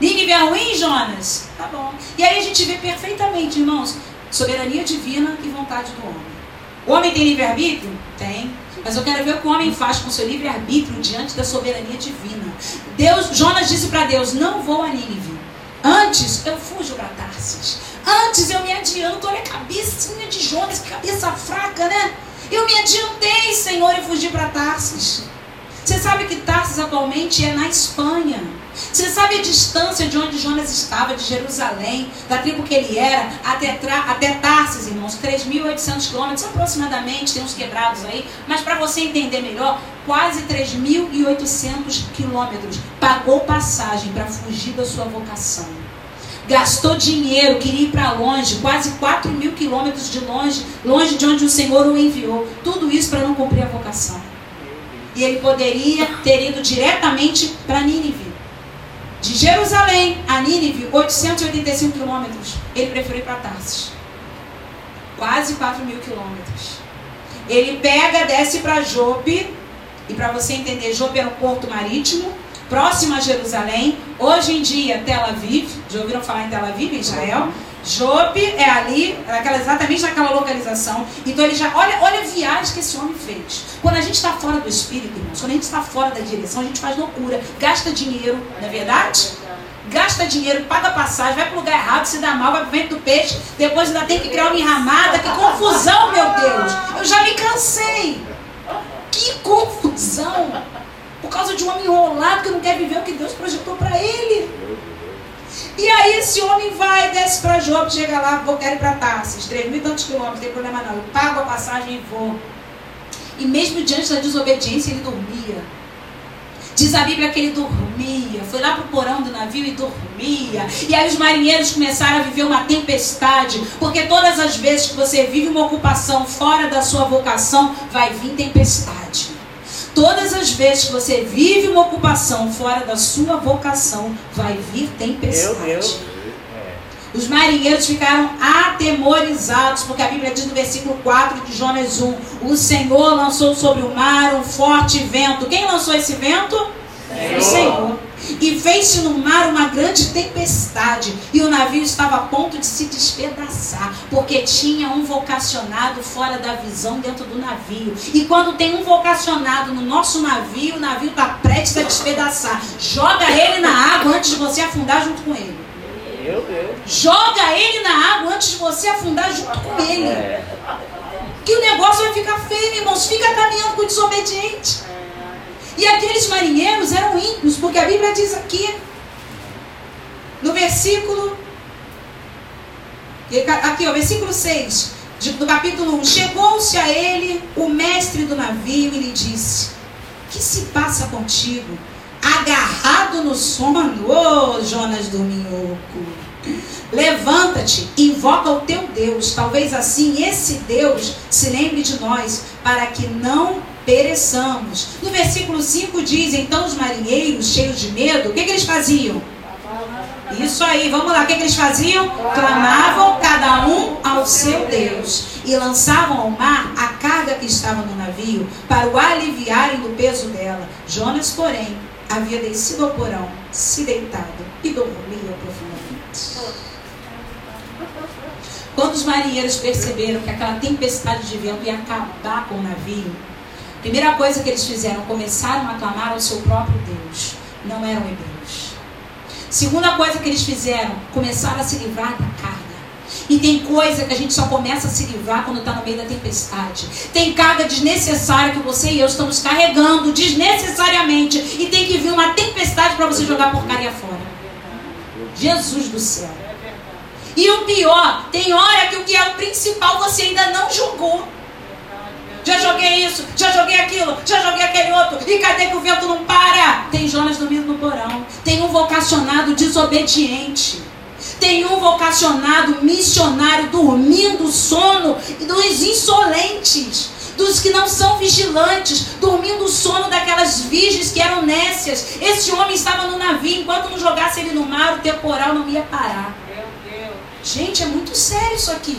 Nínive é ruim, Jonas? Tá bom. E aí a gente vê perfeitamente, irmãos, soberania divina e vontade do homem. O homem tem livre-arbítrio? Tem. Mas eu quero ver o que o homem faz com seu livre-arbítrio diante da soberania divina. Deus, Jonas disse para Deus: Não vou a Nínive. Antes eu fujo para Tarsis. Antes eu me adianto. Olha a cabecinha de Jonas, que cabeça fraca, né? Eu me adiantei, Senhor, e fugi para Tarsis. Você sabe que Tarsis atualmente é na Espanha. Você sabe a distância de onde Jonas estava, de Jerusalém, da tribo que ele era, até, até Tarsis, irmãos? 3.800 quilômetros aproximadamente, tem uns quebrados aí, mas para você entender melhor, quase 3.800 quilômetros. Pagou passagem para fugir da sua vocação. Gastou dinheiro, queria ir para longe, quase 4 mil quilômetros de longe, longe de onde o Senhor o enviou. Tudo isso para não cumprir a vocação. E ele poderia ter ido diretamente para Nínive. De Jerusalém a Nínive, 885 quilômetros. Ele preferiu ir para Tarsis. Quase 4 mil quilômetros. Ele pega, desce para Jope, E para você entender, Jope era um porto marítimo, próximo a Jerusalém. Hoje em dia, Tel Aviv. Já ouviram falar em Tel Aviv, Israel? Jope é ali, naquela, exatamente naquela localização. Então ele já. Olha, olha a viagem que esse homem fez. Quando a gente está fora do espírito, irmãos, quando a gente está fora da direção, a gente faz loucura, gasta dinheiro, não é verdade? Gasta dinheiro, paga passagem, vai para o lugar errado, se dá mal, vai para vento do peixe, depois ainda tem que criar uma enramada. Que confusão, meu Deus! Eu já me cansei. Que confusão! Por causa de um homem enrolado que não quer viver o que Deus projetou para ele. E aí esse homem vai, desce para Job, chega lá, vou quero ir para Tarsis, três mil e tantos quilômetros, não tem problema não. Eu pago a passagem e vou. E mesmo diante da desobediência, ele dormia. Diz a Bíblia que ele dormia, foi lá para o porão do navio e dormia. E aí os marinheiros começaram a viver uma tempestade, porque todas as vezes que você vive uma ocupação fora da sua vocação, vai vir tempestade. Todas as vezes que você vive uma ocupação fora da sua vocação, vai vir tempestade. Meu Deus. Os marinheiros ficaram atemorizados, porque a Bíblia diz no versículo 4 de Jonas 1: O Senhor lançou sobre o mar um forte vento. Quem lançou esse vento? Senhor. O Senhor. E fez-se no mar uma grande tempestade, e o navio estava a ponto de se despedaçar, porque tinha um vocacionado fora da visão dentro do navio. E quando tem um vocacionado no nosso navio, o navio está prestes a despedaçar. Joga ele na água antes de você afundar junto com ele. Meu Deus. Joga ele na água antes de você afundar junto com ele. É. Que o negócio vai ficar feio, irmãos. Fica caminhando com o desobediente. E aqueles marinheiros eram ímpios, porque a Bíblia diz aqui, no versículo. Aqui, ó, versículo 6 do capítulo 1. Chegou-se a ele o mestre do navio e lhe disse: Que se passa contigo? agarrado no sono, ô oh, Jonas do minhoco. Levanta-te, invoca o teu Deus. Talvez assim esse Deus se lembre de nós, para que não pereçamos. No versículo 5 diz: Então os marinheiros, cheios de medo, o que, que eles faziam? Isso aí, vamos lá, o que, que eles faziam? Clamavam cada um ao seu Deus e lançavam ao mar a carga que estava no navio para o aliviarem do peso dela. Jonas, porém, havia descido ao porão, se deitado e dormia profundamente. Quando os marinheiros perceberam que aquela tempestade de vento ia acabar com o navio, primeira coisa que eles fizeram, começaram a clamar ao seu próprio Deus. Não eram hebreus. Segunda coisa que eles fizeram, começaram a se livrar da carga. E tem coisa que a gente só começa a se livrar quando está no meio da tempestade. Tem carga desnecessária que você e eu estamos carregando desnecessariamente. E tem que vir uma tempestade para você jogar porcaria fora. Jesus do céu. E o pior, tem hora que o que é o principal você ainda não jogou. Já joguei isso, já joguei aquilo, já joguei aquele outro. E cadê que o vento não para? Tem Jonas dormindo no porão. Tem um vocacionado desobediente. Tem um vocacionado missionário dormindo o sono dos insolentes, dos que não são vigilantes, dormindo o sono daquelas virgens que eram nécias. Esse homem estava no navio, enquanto não jogasse ele no mar, o temporal não ia parar. Gente, é muito sério isso aqui.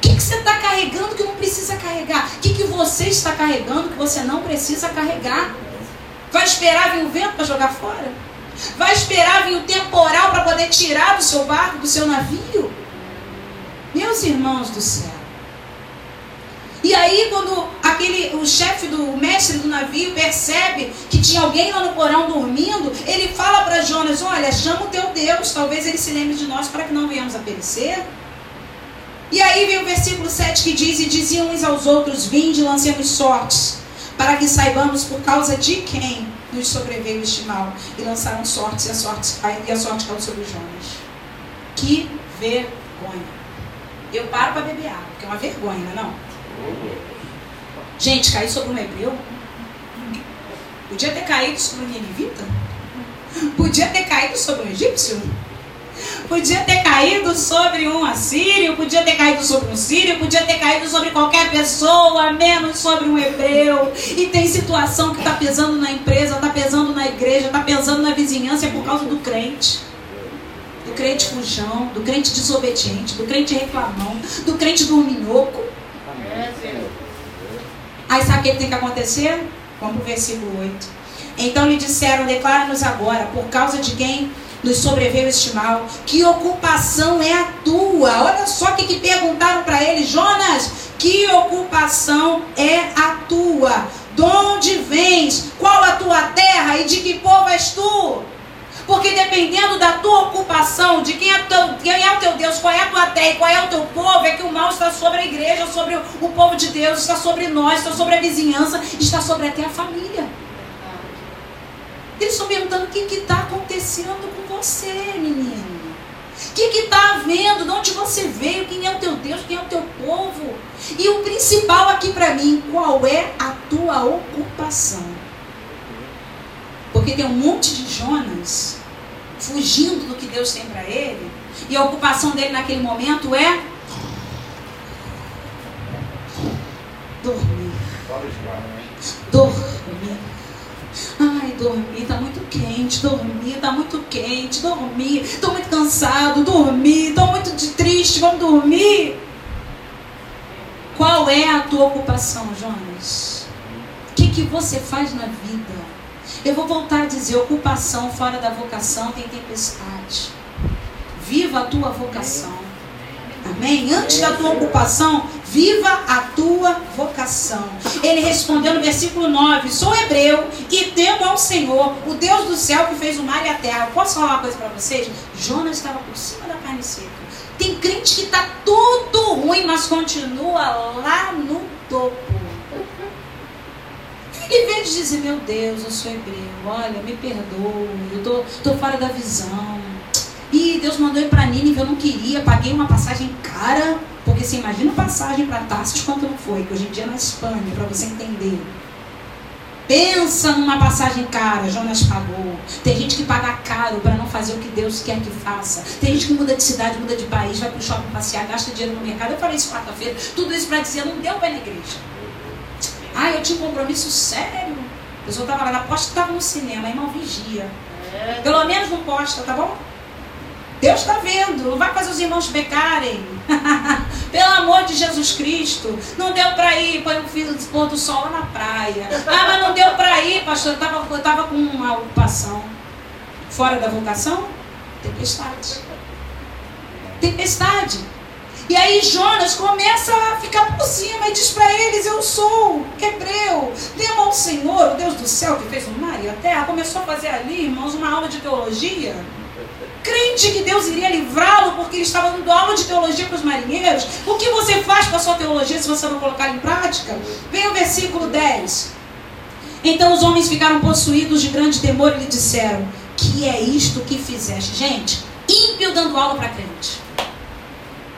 O que, que você está carregando que não precisa carregar? O que, que você está carregando que você não precisa carregar? Vai esperar vir o vento para jogar fora? Vai esperar vir o temporal para poder tirar do seu barco, do seu navio? Meus irmãos do céu. E aí, quando aquele, o chefe do o mestre do navio percebe que tinha alguém lá no porão dormindo, ele fala para Jonas: Olha, chama o teu Deus, talvez ele se lembre de nós para que não venhamos a perecer. E aí vem o versículo 7 que diz: E diziam uns aos outros: Vinde, lancemos sortes, para que saibamos por causa de quem nos sobreveio este mal. E lançaram sortes, e a sorte, e a sorte caiu sobre Jonas. Que vergonha. Eu paro para beber água, porque é uma vergonha, não? Gente, cair sobre um hebreu? Podia ter caído sobre um ninivita? Podia ter caído sobre um egípcio? Podia ter caído sobre um assírio, podia ter caído sobre um sírio, podia ter caído sobre qualquer pessoa, menos sobre um hebreu. E tem situação que está pesando na empresa, está pesando na igreja, está pesando na vizinhança, é por causa do crente. Do crente fujão, do crente desobediente, do crente reclamão, do crente dorminhoco. Aí sabe o que tem que acontecer? Vamos para o versículo 8. Então lhe disseram: Declara-nos agora, por causa de quem nos sobreveio este mal, que ocupação é a tua? Olha só o que, que perguntaram para ele, Jonas: que ocupação é a tua? De onde vens? Qual a tua terra e de que povo és tu? Porque dependendo da tua ocupação, de quem é, teu, quem é o teu Deus, qual é a tua terra e qual é o teu povo, é que o mal está sobre a igreja, sobre o, o povo de Deus, está sobre nós, está sobre a vizinhança, está sobre até a família. Eles estão perguntando o que está acontecendo com você, menino. O que está havendo? De onde você veio? Quem é o teu Deus? Quem é o teu povo? E o principal aqui para mim, qual é a tua ocupação? Porque tem um monte de Jonas fugindo do que Deus tem para ele, e a ocupação dele naquele momento é dormir. Dormir. Ai, dormir, tá muito quente, dormir, tá muito quente, dormir, tô muito cansado, dormir, tô muito triste, vamos dormir. Qual é a tua ocupação, Jonas? O que, que você faz na vida? Eu vou voltar a dizer: ocupação fora da vocação tem tempestade. Viva a tua vocação. Amém? Antes da tua ocupação, viva a tua vocação. Ele respondeu no versículo 9: Sou hebreu e temo ao Senhor, o Deus do céu que fez o mar e a terra. Posso falar uma coisa para vocês? Jonas estava por cima da carne seca. Tem crente que está tudo ruim, mas continua lá no topo. Em vez de dizer, meu Deus, eu sou hebreu, olha, me perdoe, eu tô, tô fora da visão. E Deus mandou ir para Nínive, eu não queria, paguei uma passagem cara, porque você imagina passagem para Tarsis quanto não foi, que hoje em dia é na Espanha, para você entender. Pensa numa passagem cara, Jonas pagou. Tem gente que paga caro para não fazer o que Deus quer que faça. Tem gente que muda de cidade, muda de país, vai para o shopping passear, gasta dinheiro no mercado. Eu falei isso quarta-feira. Tudo isso para dizer, não deu para ir na igreja. Ah, eu tinha um compromisso sério. A pessoa estava lá, aposta que estava no cinema, irmão, vigia. É. Pelo menos não posta, tá bom? Deus está vendo, não vai fazer os irmãos pecarem. Pelo amor de Jesus Cristo. Não deu para ir, põe o filho do pôr do sol lá na praia. Ah, mas não deu para ir, pastor. Eu estava tava com uma ocupação. Fora da vocação? Tempestade. Tempestade. E aí Jonas começa a ficar por cima e diz para eles: Eu sou hebreu, temo ao Senhor, o Deus do céu que fez o mar e a terra. Começou a fazer ali, irmãos, uma aula de teologia. Crente que Deus iria livrá-lo porque ele estava dando aula de teologia para os marinheiros. O que você faz com a sua teologia se você não colocar em prática? Vem o versículo 10. Então os homens ficaram possuídos de grande temor e lhe disseram: Que é isto que fizeste? Gente, ímpio dando aula para crente.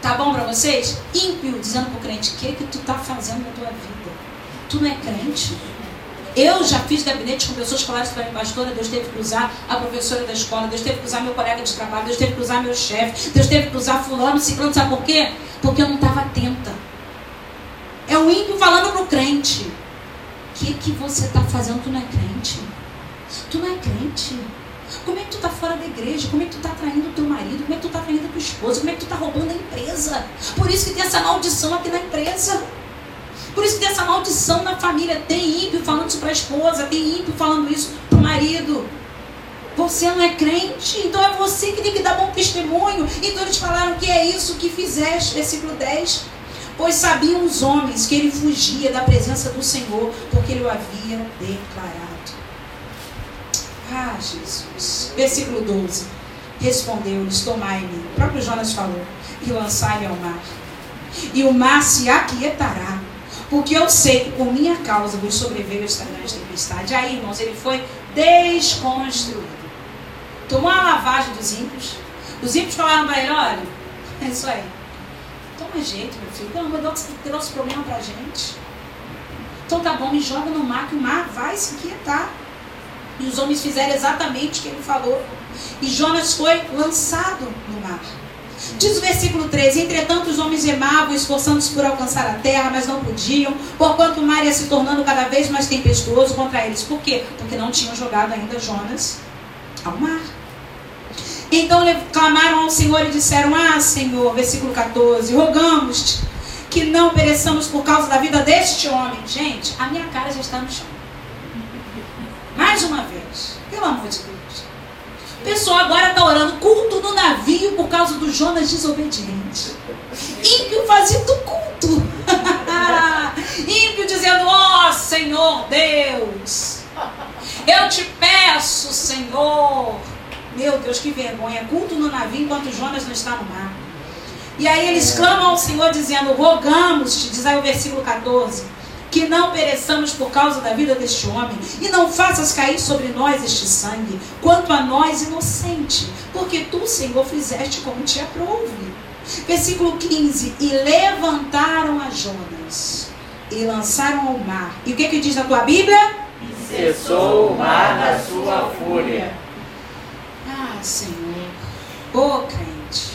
Tá bom para vocês? Ímpio, dizendo para o crente, o que, que tu tá fazendo na tua vida? Tu não é crente? Eu já fiz gabinete com pessoas que falaram para mim, pastora, Deus teve que usar a professora da escola, Deus teve que usar meu colega de trabalho, Deus teve que usar meu chefe, Deus teve que usar fulano, ciclano, sabe por quê? Porque eu não estava atenta. É o ímpio falando para o crente. O que, que você está fazendo? Tu não é crente? Tu não é crente. Como é que tu está fora da igreja? Como é que tu está traindo o teu marido? Como é que tu está traindo a tua esposa? Como é que tu está roubando a empresa? Por isso que tem essa maldição aqui na empresa. Por isso que essa maldição na família. Tem ímpio falando isso para a esposa, tem ímpio falando isso para o marido. Você não é crente, então é você que tem que dar bom testemunho. Então eles falaram que é isso que fizeste, versículo 10. Pois sabiam os homens que ele fugia da presença do Senhor, porque ele o havia declarado. Ah, Jesus. Versículo 12. Respondeu-lhes: Tomai-me. O próprio Jonas falou: E lançai-me ao mar. E o mar se aquietará. Porque eu sei que por minha causa vos sobreveio esta grande tempestade. Aí, irmãos, ele foi desconstruído. Tomou a lavagem dos ímpios. Os ímpios falaram para ele: olha, é isso aí. Toma jeito, meu filho. Amor de Deus, trouxe problema para a gente. Então tá bom, me joga no mar, que o mar vai se quietar. E os homens fizeram exatamente o que ele falou. E Jonas foi lançado no mar. Diz o versículo 13: Entretanto, os homens remavam, esforçando-se por alcançar a terra, mas não podiam, porquanto o mar ia se tornando cada vez mais tempestuoso contra eles. Por quê? Porque não tinham jogado ainda Jonas ao mar. Então clamaram ao Senhor e disseram: Ah, Senhor, versículo 14: Rogamos-te que não pereçamos por causa da vida deste homem. Gente, a minha cara já está no chão. Mais uma vez. Pelo amor de Deus. O pessoal agora está orando culto no navio por causa do Jonas desobediente. Ímpio fazendo culto. Ímpio dizendo, ó oh, Senhor Deus, eu te peço, Senhor. Meu Deus, que vergonha. Culto no navio enquanto Jonas não está no mar. E aí eles clamam ao Senhor dizendo, rogamos-te, diz aí o versículo 14 que não pereçamos por causa da vida deste homem, e não faças cair sobre nós este sangue, quanto a nós inocente, porque tu, Senhor, fizeste como te aprouve. Versículo 15: E levantaram a Jonas, e lançaram ao mar. E o que, que diz na tua Bíblia? E cessou o mar na sua fúria. Ah, Senhor, ô oh, crente,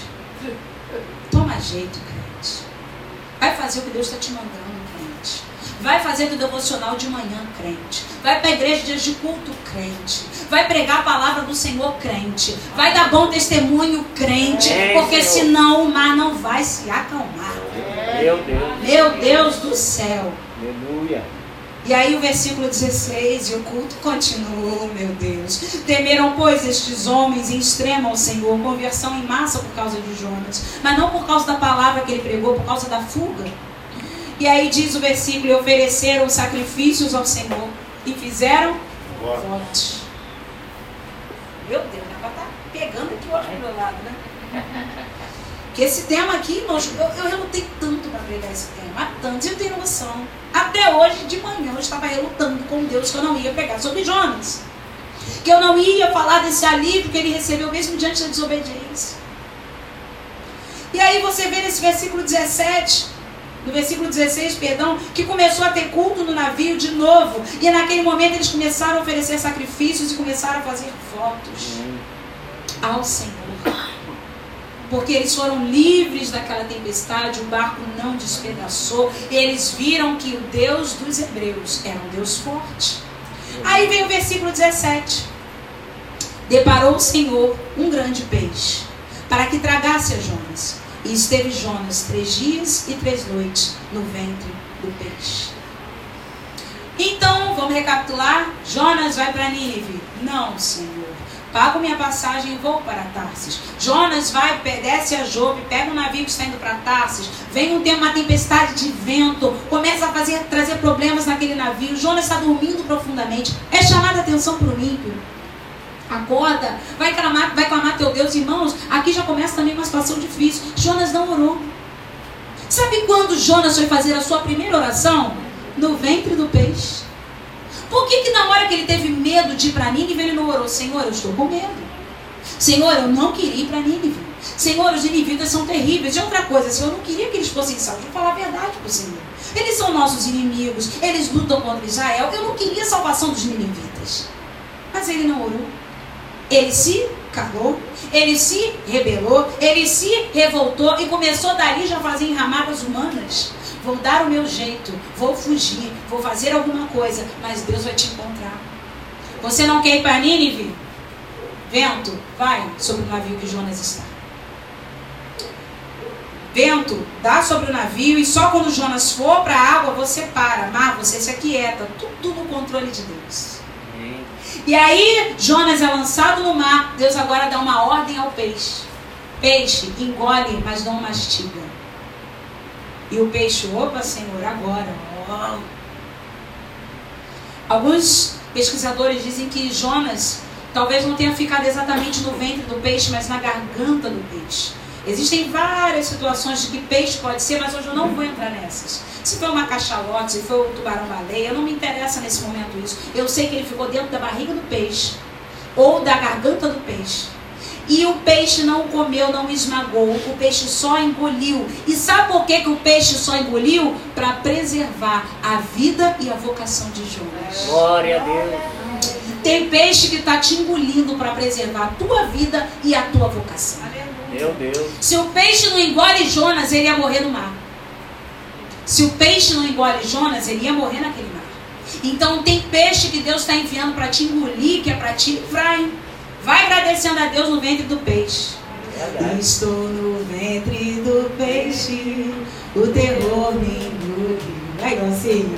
toma jeito, crente. Vai fazer o que Deus está te mandando. Vai fazer do devocional de manhã, crente. Vai para a igreja dias de culto, crente. Vai pregar a palavra do Senhor, crente. Vai dar bom testemunho, crente. Porque senão o mar não vai se acalmar. Meu Deus. Meu Deus do céu. Aleluia. E aí o versículo 16, e o culto continua, meu Deus. Temeram, pois, estes homens em extremo ao Senhor, conversão em massa por causa de Jonas, mas não por causa da palavra que ele pregou, por causa da fuga. E aí diz o versículo: e ofereceram sacrifícios ao Senhor e fizeram votos. Meu Deus, ela está pegando aqui hoje do meu lado, né? Que esse tema aqui, eu, eu relutei tanto para pregar esse tema, tanto, eu tenho noção. Até hoje de manhã eu estava relutando com Deus que eu não ia pregar sobre Jonas. Que eu não ia falar desse alívio que ele recebeu mesmo diante da desobediência. E aí você vê nesse versículo 17, no versículo 16, perdão, que começou a ter culto no navio de novo. E naquele momento eles começaram a oferecer sacrifícios e começaram a fazer votos ao Senhor. Porque eles foram livres daquela tempestade, o barco não despedaçou. Eles viram que o Deus dos hebreus era um Deus forte. Aí vem o versículo 17. Deparou o Senhor um grande peixe para que tragasse a Jonas. E esteve Jonas três dias e três noites no ventre do peixe. Então, vamos recapitular? Jonas vai para Nínive? Não, Senhor. Pago minha passagem e vou para Tarsis. Jonas vai, desce a Jobe, pega um navio que está indo para Tarsis. Vem um tempo, uma tempestade de vento, começa a fazer, trazer problemas naquele navio. Jonas está dormindo profundamente. É chamada atenção para o ímpio. Acorda, vai clamar, vai clamar teu Deus, irmãos. Aqui já começa também uma situação difícil. Jonas não orou. Sabe quando Jonas foi fazer a sua primeira oração? No ventre do peixe. Por que, que na hora que ele teve medo de ir para Nínive, ele não orou? Senhor, eu estou com medo. Senhor, eu não queria ir para Nínive. Senhor, os ninivitas são terríveis. E outra coisa, Senhor, eu não queria que eles fossem salvos. Vou falar a verdade para o Senhor. Eles são nossos inimigos. Eles lutam contra Israel. Eu não queria a salvação dos ninivitas. Mas ele não orou. Ele se calou, ele se rebelou, ele se revoltou e começou dali já a fazer enramadas humanas. Vou dar o meu jeito, vou fugir, vou fazer alguma coisa, mas Deus vai te encontrar. Você não quer ir para Nínive? Vento, vai sobre o navio que Jonas está. Vento, dá sobre o navio e só quando Jonas for para a água você para. Mar, você se aquieta. Tudo no controle de Deus. E aí Jonas é lançado no mar. Deus agora dá uma ordem ao peixe. Peixe, engole, mas não mastiga. E o peixe, opa, Senhor, agora. Oh. Alguns pesquisadores dizem que Jonas talvez não tenha ficado exatamente no ventre do peixe, mas na garganta do peixe. Existem várias situações de que peixe pode ser, mas hoje eu não vou entrar nessas. Se foi uma cachalote, se foi o tubarão-baleia, não me interessa nesse momento isso. Eu sei que ele ficou dentro da barriga do peixe ou da garganta do peixe. E o peixe não comeu, não esmagou, o peixe só engoliu. E sabe por que, que o peixe só engoliu? Para preservar a vida e a vocação de Jonas. Glória a Deus. Tem peixe que está te engolindo para preservar a tua vida e a tua vocação. Meu Deus. Se o peixe não engole Jonas, ele ia morrer no mar. Se o peixe não engole Jonas, ele ia morrer naquele mar. Então tem peixe que Deus está enviando para te engolir, que é para te livrar. Vai agradecendo a Deus no ventre do peixe. Verdade. Estou no ventre do peixe, o terror me engoliu. Vai, Goncinho.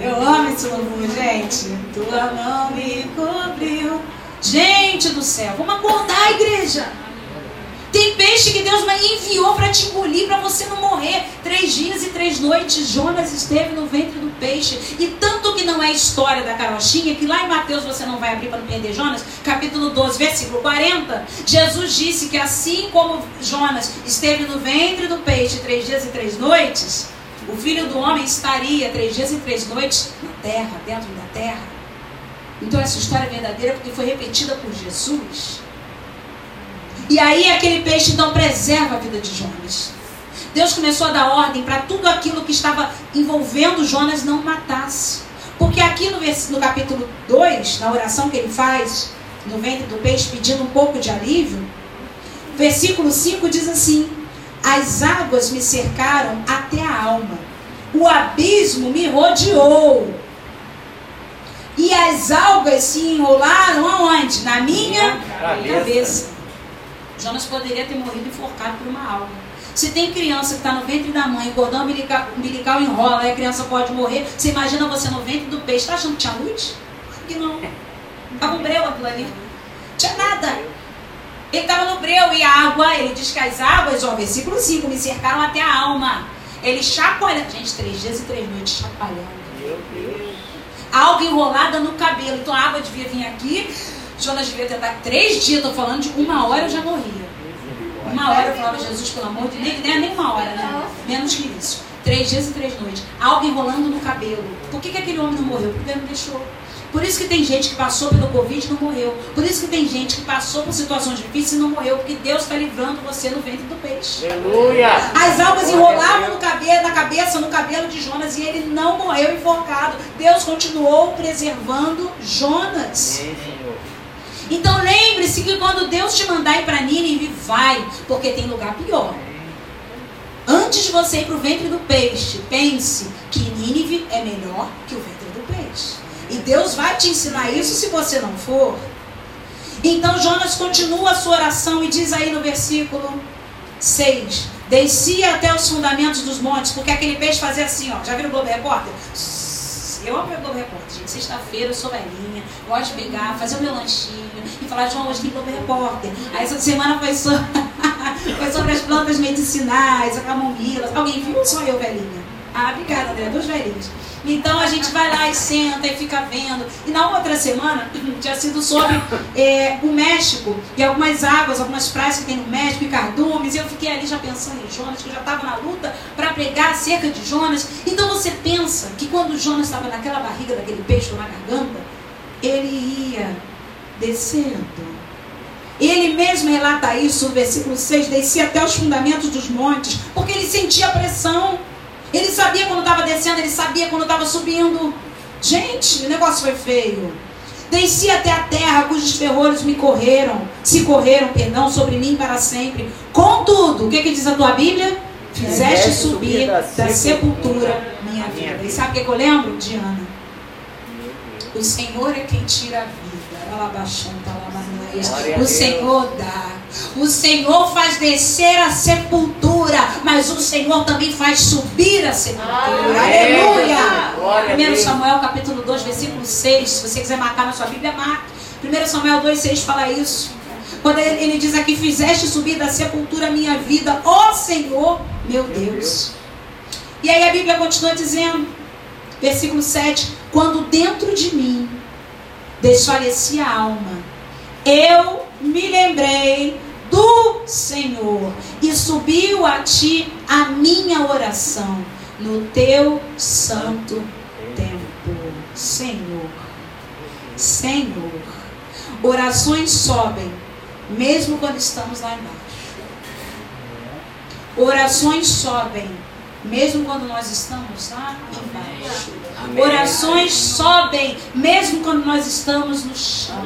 Eu amo esse louvor, gente. Tua mão me cobriu. Gente do céu, vamos acordar, igreja. Tem peixe que Deus enviou para te engolir, para você não morrer. Três dias e três noites, Jonas esteve no ventre do peixe. E tanto que não é história da carochinha, que lá em Mateus você não vai abrir para não perder Jonas, capítulo 12, versículo 40, Jesus disse que assim como Jonas esteve no ventre do peixe três dias e três noites, o filho do homem estaria três dias e três noites na terra, dentro da terra. Então essa história é verdadeira porque foi repetida por Jesus. E aí aquele peixe então preserva a vida de Jonas. Deus começou a dar ordem para tudo aquilo que estava envolvendo Jonas não matasse. Porque aqui no, no capítulo 2, na oração que ele faz no ventre do peixe, pedindo um pouco de alívio, versículo 5 diz assim: As águas me cercaram até a alma, o abismo me rodeou. E as algas se enrolaram aonde? Na minha cabeça. cabeça. Jonas poderia ter morrido enforcado por uma alga. Se tem criança que está no ventre da mãe, o cordão umbilical, umbilical enrola e a criança pode morrer, você imagina você no ventre do peixe. Está achando que tinha luz? Que não. Estava um breu aquilo ali. Não tinha nada. Ele estava no breu e a água, ele diz que as águas, ó, versículo 5, me cercaram até a alma. Ele chacoalhando. Gente, três dias e três noites chacoalhando. Meu Deus. Algo enrolada no cabelo. Então a água devia vir aqui Jonas devia tentar três dias, estou falando de uma hora eu já morria. Uma hora eu falava, Jesus, pelo amor de Deus, nem, nem uma hora, né? Menos que isso. Três dias e três noites. Algo enrolando no cabelo. Por que, que aquele homem não morreu? Porque não deixou. Por isso que tem gente que passou pelo Covid e não morreu. Por isso que tem gente que passou por situações difíceis e não morreu. Porque Deus está livrando você no ventre do peixe. Aleluia! As algas enrolavam no cabelo, na cabeça, no cabelo de Jonas e ele não morreu enforcado. Deus continuou preservando Jonas. Sim, então lembre-se que quando Deus te mandar ir para Nínive, vai, porque tem lugar pior. Antes de você ir para o ventre do peixe, pense que Nínive é melhor que o ventre do peixe. E Deus vai te ensinar isso se você não for. Então Jonas continua a sua oração e diz aí no versículo 6: Descia até os fundamentos dos montes, porque aquele peixe fazia assim, ó. Já viram o Globo Repórter? Eu amo Globo Repórter, gente. Sexta-feira eu sou velhinha, gosto de pegar, fazer o meu lanchinho e falar, João, hoje tem Globo Repórter. Aí essa semana foi, so... foi sobre as plantas medicinais, a camomila. Alguém viu? Só eu, velhinha. Ah, obrigada, André, duas velhinhas. Então a gente vai lá e senta e fica vendo. E na outra semana tinha sido sobre é, o México e algumas águas, algumas praias que tem no México e cardumes. E eu fiquei ali já pensando em Jonas, que eu já estava na luta para pregar acerca de Jonas. Então você pensa que quando Jonas estava naquela barriga daquele peixe na garganta, ele ia descendo. Ele mesmo relata isso no versículo 6, descia até os fundamentos dos montes, porque ele sentia pressão. Ele sabia quando estava descendo, ele sabia quando estava subindo. Gente, o negócio foi feio. Desci até a terra, cujos ferrolhos me correram, se correram, perdão, sobre mim para sempre. Contudo, o que, que diz a tua Bíblia? Fizeste subir da, sepultura minha vida. E sabe o que, que eu lembro? Diana. O Senhor é quem tira a vida. O Senhor dá. O Senhor faz descer a sepultura, mas o Senhor também faz subir a sepultura. Aleluia! 1 Samuel capítulo 2, versículo 6. Se você quiser marcar na sua Bíblia, marque. 1 Samuel 2, 6 fala isso. Quando ele, ele diz aqui, fizeste subir da sepultura a minha vida, ó Senhor, meu Deus. E aí a Bíblia continua dizendo, versículo 7, quando dentro de mim desfalecia a alma, eu me lembrei do Senhor e subiu a ti a minha oração no teu santo tempo, Senhor. Senhor. Orações sobem, mesmo quando estamos lá embaixo. Orações sobem, mesmo quando nós estamos lá embaixo. Amém. Orações sobem, mesmo quando nós estamos no chão.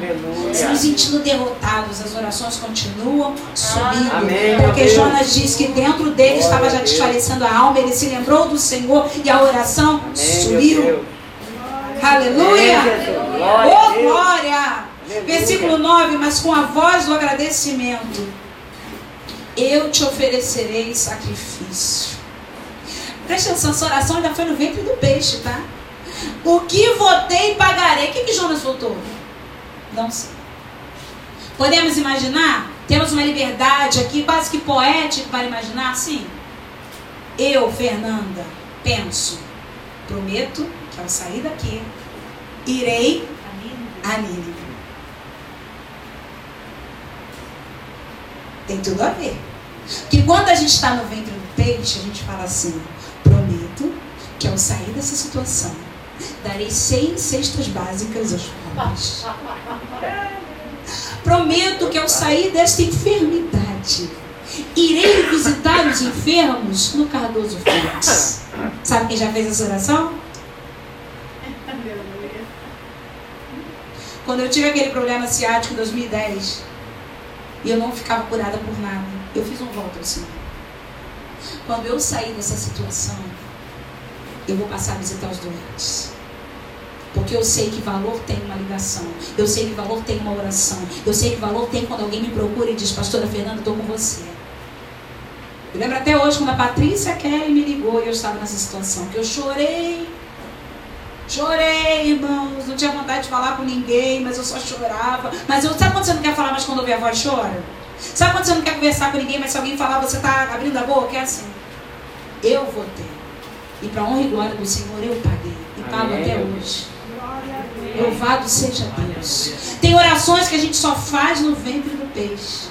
Se nos sentindo derrotados, as orações continuam subindo. Amém, porque Jonas diz que dentro dele Glória estava já desfalecendo a alma, ele se lembrou do Senhor e a oração Amém, subiu. Aleluia! Oh, glória! Versículo 9, mas com a voz do agradecimento, eu te oferecerei sacrifício. Presta atenção, essa oração ainda foi no ventre do peixe, tá? O que votei, pagarei. O que, que Jonas votou? Não sei. Podemos imaginar? Temos uma liberdade aqui, quase que poética para imaginar? Sim. Eu, Fernanda, penso, prometo que ao sair daqui, irei a Nínive. Tem tudo a ver. Que quando a gente está no ventre do peixe, a gente fala assim: prometo que ao sair dessa situação, darei 100 cestas básicas aos pobres. Prometo que ao sair desta enfermidade, irei visitar os enfermos no Cardoso Félix. Sabe quem já fez essa oração? Quando eu tive aquele problema ciático em 2010, e eu não ficava curada por nada, eu fiz um voto ao Senhor. Quando eu sair dessa situação, eu vou passar a visitar os doentes. Porque eu sei que valor tem uma ligação. Eu sei que valor tem uma oração. Eu sei que valor tem quando alguém me procura e diz, Pastora Fernanda, estou com você. Eu lembro até hoje quando a Patrícia Kelly me ligou e eu estava nessa situação. Que eu chorei. Chorei, irmãos. Não tinha vontade de falar com ninguém, mas eu só chorava. Mas eu, sabe quando você não quer falar, mas quando ouvir a voz chora? Sabe quando você não quer conversar com ninguém, mas se alguém falar, você está abrindo a boca? É assim. Eu vou ter. E para honra e glória do Senhor, eu paguei. E pago até hoje. Louvado seja Deus. Tem orações que a gente só faz no ventre do peixe.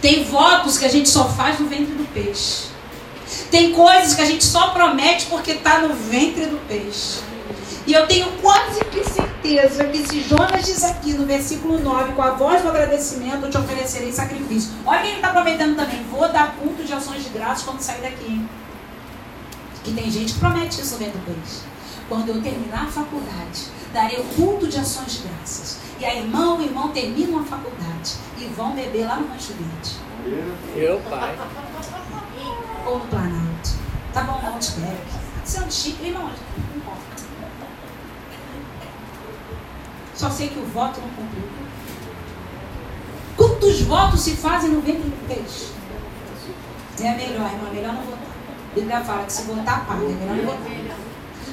Tem votos que a gente só faz no ventre do peixe. Tem coisas que a gente só promete porque está no ventre do peixe. E eu tenho quase que certeza que se Jonas diz aqui no versículo 9, com a voz do agradecimento, eu te oferecerei sacrifício. Olha quem ele está prometendo também. Vou dar culto de ações de graças quando sair daqui. Que tem gente que promete isso dentro do peixe. Quando eu terminar a faculdade, darei o culto de ações de graças. E a irmão e irmão terminam a faculdade e vão beber lá no Rancho Verde. Meu pai. Ou no Planalto. Tá bom, não te bebe. Você é um chique, irmão. Não importa. Só sei que o voto não cumpriu. Quantos votos se fazem no ventre do peixe? É melhor, irmão, é melhor não votar. A Bíblia fala que se votar, paga. É melhor não votar.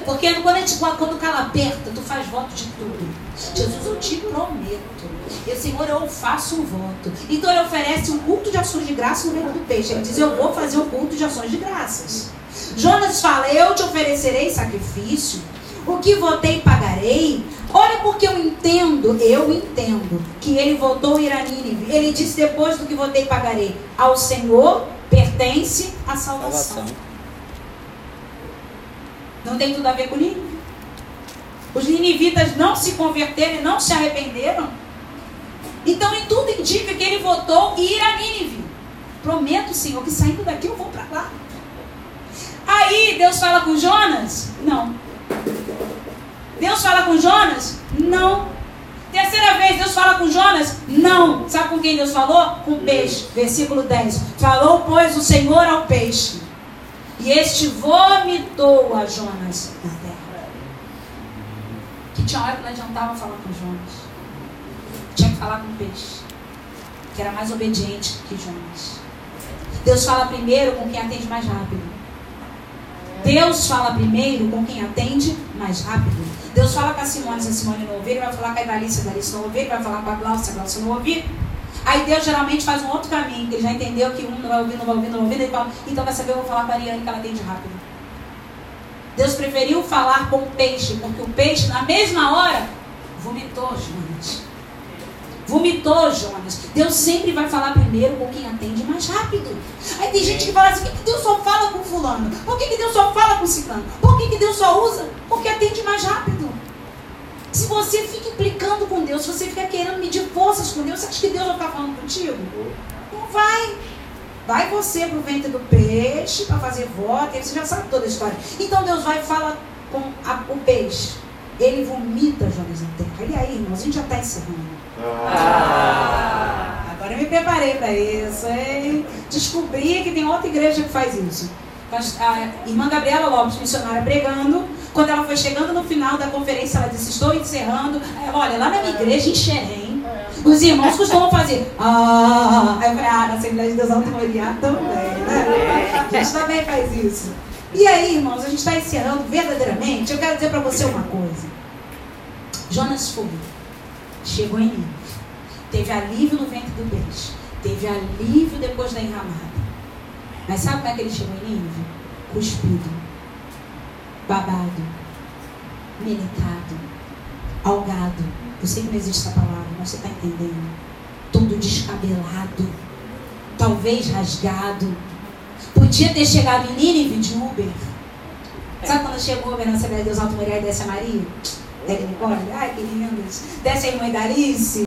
Porque quando, a gente, quando o cala aperta, tu faz voto de tudo. Jesus, eu te prometo. E Senhor, eu faço um voto. Então ele oferece um culto de ações de graça no meio do peixe. Ele diz, eu vou fazer o um culto de ações de graças. Jonas fala, eu te oferecerei sacrifício. O que votei, pagarei. Olha porque eu entendo, eu entendo, que ele votou ir a Nínive. Ele disse, depois do que votei, pagarei. Ao Senhor pertence a salvação. salvação. Não tem tudo a ver com Nínive. Os ninivitas não se converteram e não se arrependeram. Então, em tudo indica que ele votou ir a Nínive. Prometo, Senhor, que saindo daqui eu vou para lá. Aí Deus fala com Jonas? Não. Deus fala com Jonas? Não. Terceira vez, Deus fala com Jonas? Não. Sabe com quem Deus falou? Com o peixe. Versículo 10. Falou, pois, o Senhor ao peixe. E este vomitou a Jonas na terra. Que tinha hora que não adiantava falar com Jonas. Tinha que falar com o peixe. Que era mais obediente que Jonas. Deus fala primeiro com quem atende mais rápido. Deus fala primeiro com quem atende mais rápido. Deus fala com a Simone, se a Simone não ouvir, ele vai falar com a Idalice, se a Idalice não ouvir, ele vai falar com a Glaucia, se a Glaucia não ouvir. Aí Deus geralmente faz um outro caminho, que ele já entendeu que um não vai ouvir, não vai ouvir, não vai ouvir, ele fala, então vai saber, eu vou falar com a Ariane que ela atende rápido. Deus preferiu falar com o peixe, porque o peixe, na mesma hora, vomitou Jonas. Vomitou Jonas. Deus sempre vai falar primeiro com quem atende mais rápido. Aí tem gente que fala assim: por que, Deus só fala com fulano? Por que, que Deus só fala com ciclano? Por que, que Deus só usa? Porque atende mais rápido. Se você fica implicando com Deus, se você fica querendo medir forças com Deus, você acha que Deus vai estar falando contigo? Não vai. Vai você para o ventre do peixe para fazer voto, você já sabe toda a história. Então Deus vai e fala com a, o peixe. Ele vomita Jonas na terra. E aí, irmãos, a gente já está encerrando. Ah, agora eu me preparei para isso, hein? Descobri que tem outra igreja que faz isso a irmã Gabriela Lopes, missionária, pregando. Quando ela foi chegando no final da conferência, ela disse: Estou encerrando. Ela, Olha, lá na minha igreja, em Xerém, os irmãos costumam fazer. Ah, aí eu falei: Ah, na Assembleia de Deus Alto Moriá também, né? A gente também faz isso. E aí, irmãos, a gente está encerrando verdadeiramente. Eu quero dizer para você uma coisa. Jonas foi, chegou em Nínive, teve alívio no ventre do peixe, teve alívio depois da enramada. Mas sabe como é que ele chegou em Nínive? Cuspido, babado, militado, algado. Eu sei que não existe essa palavra, mas você está entendendo. Todo descabelado, talvez rasgado. Podia ter chegado em Nínive de Uber. Sabe quando chegou Uber na Assembleia de Deus Alto Mulher e desce a Maria? Ai, que lindos. Desce a irmã Darice.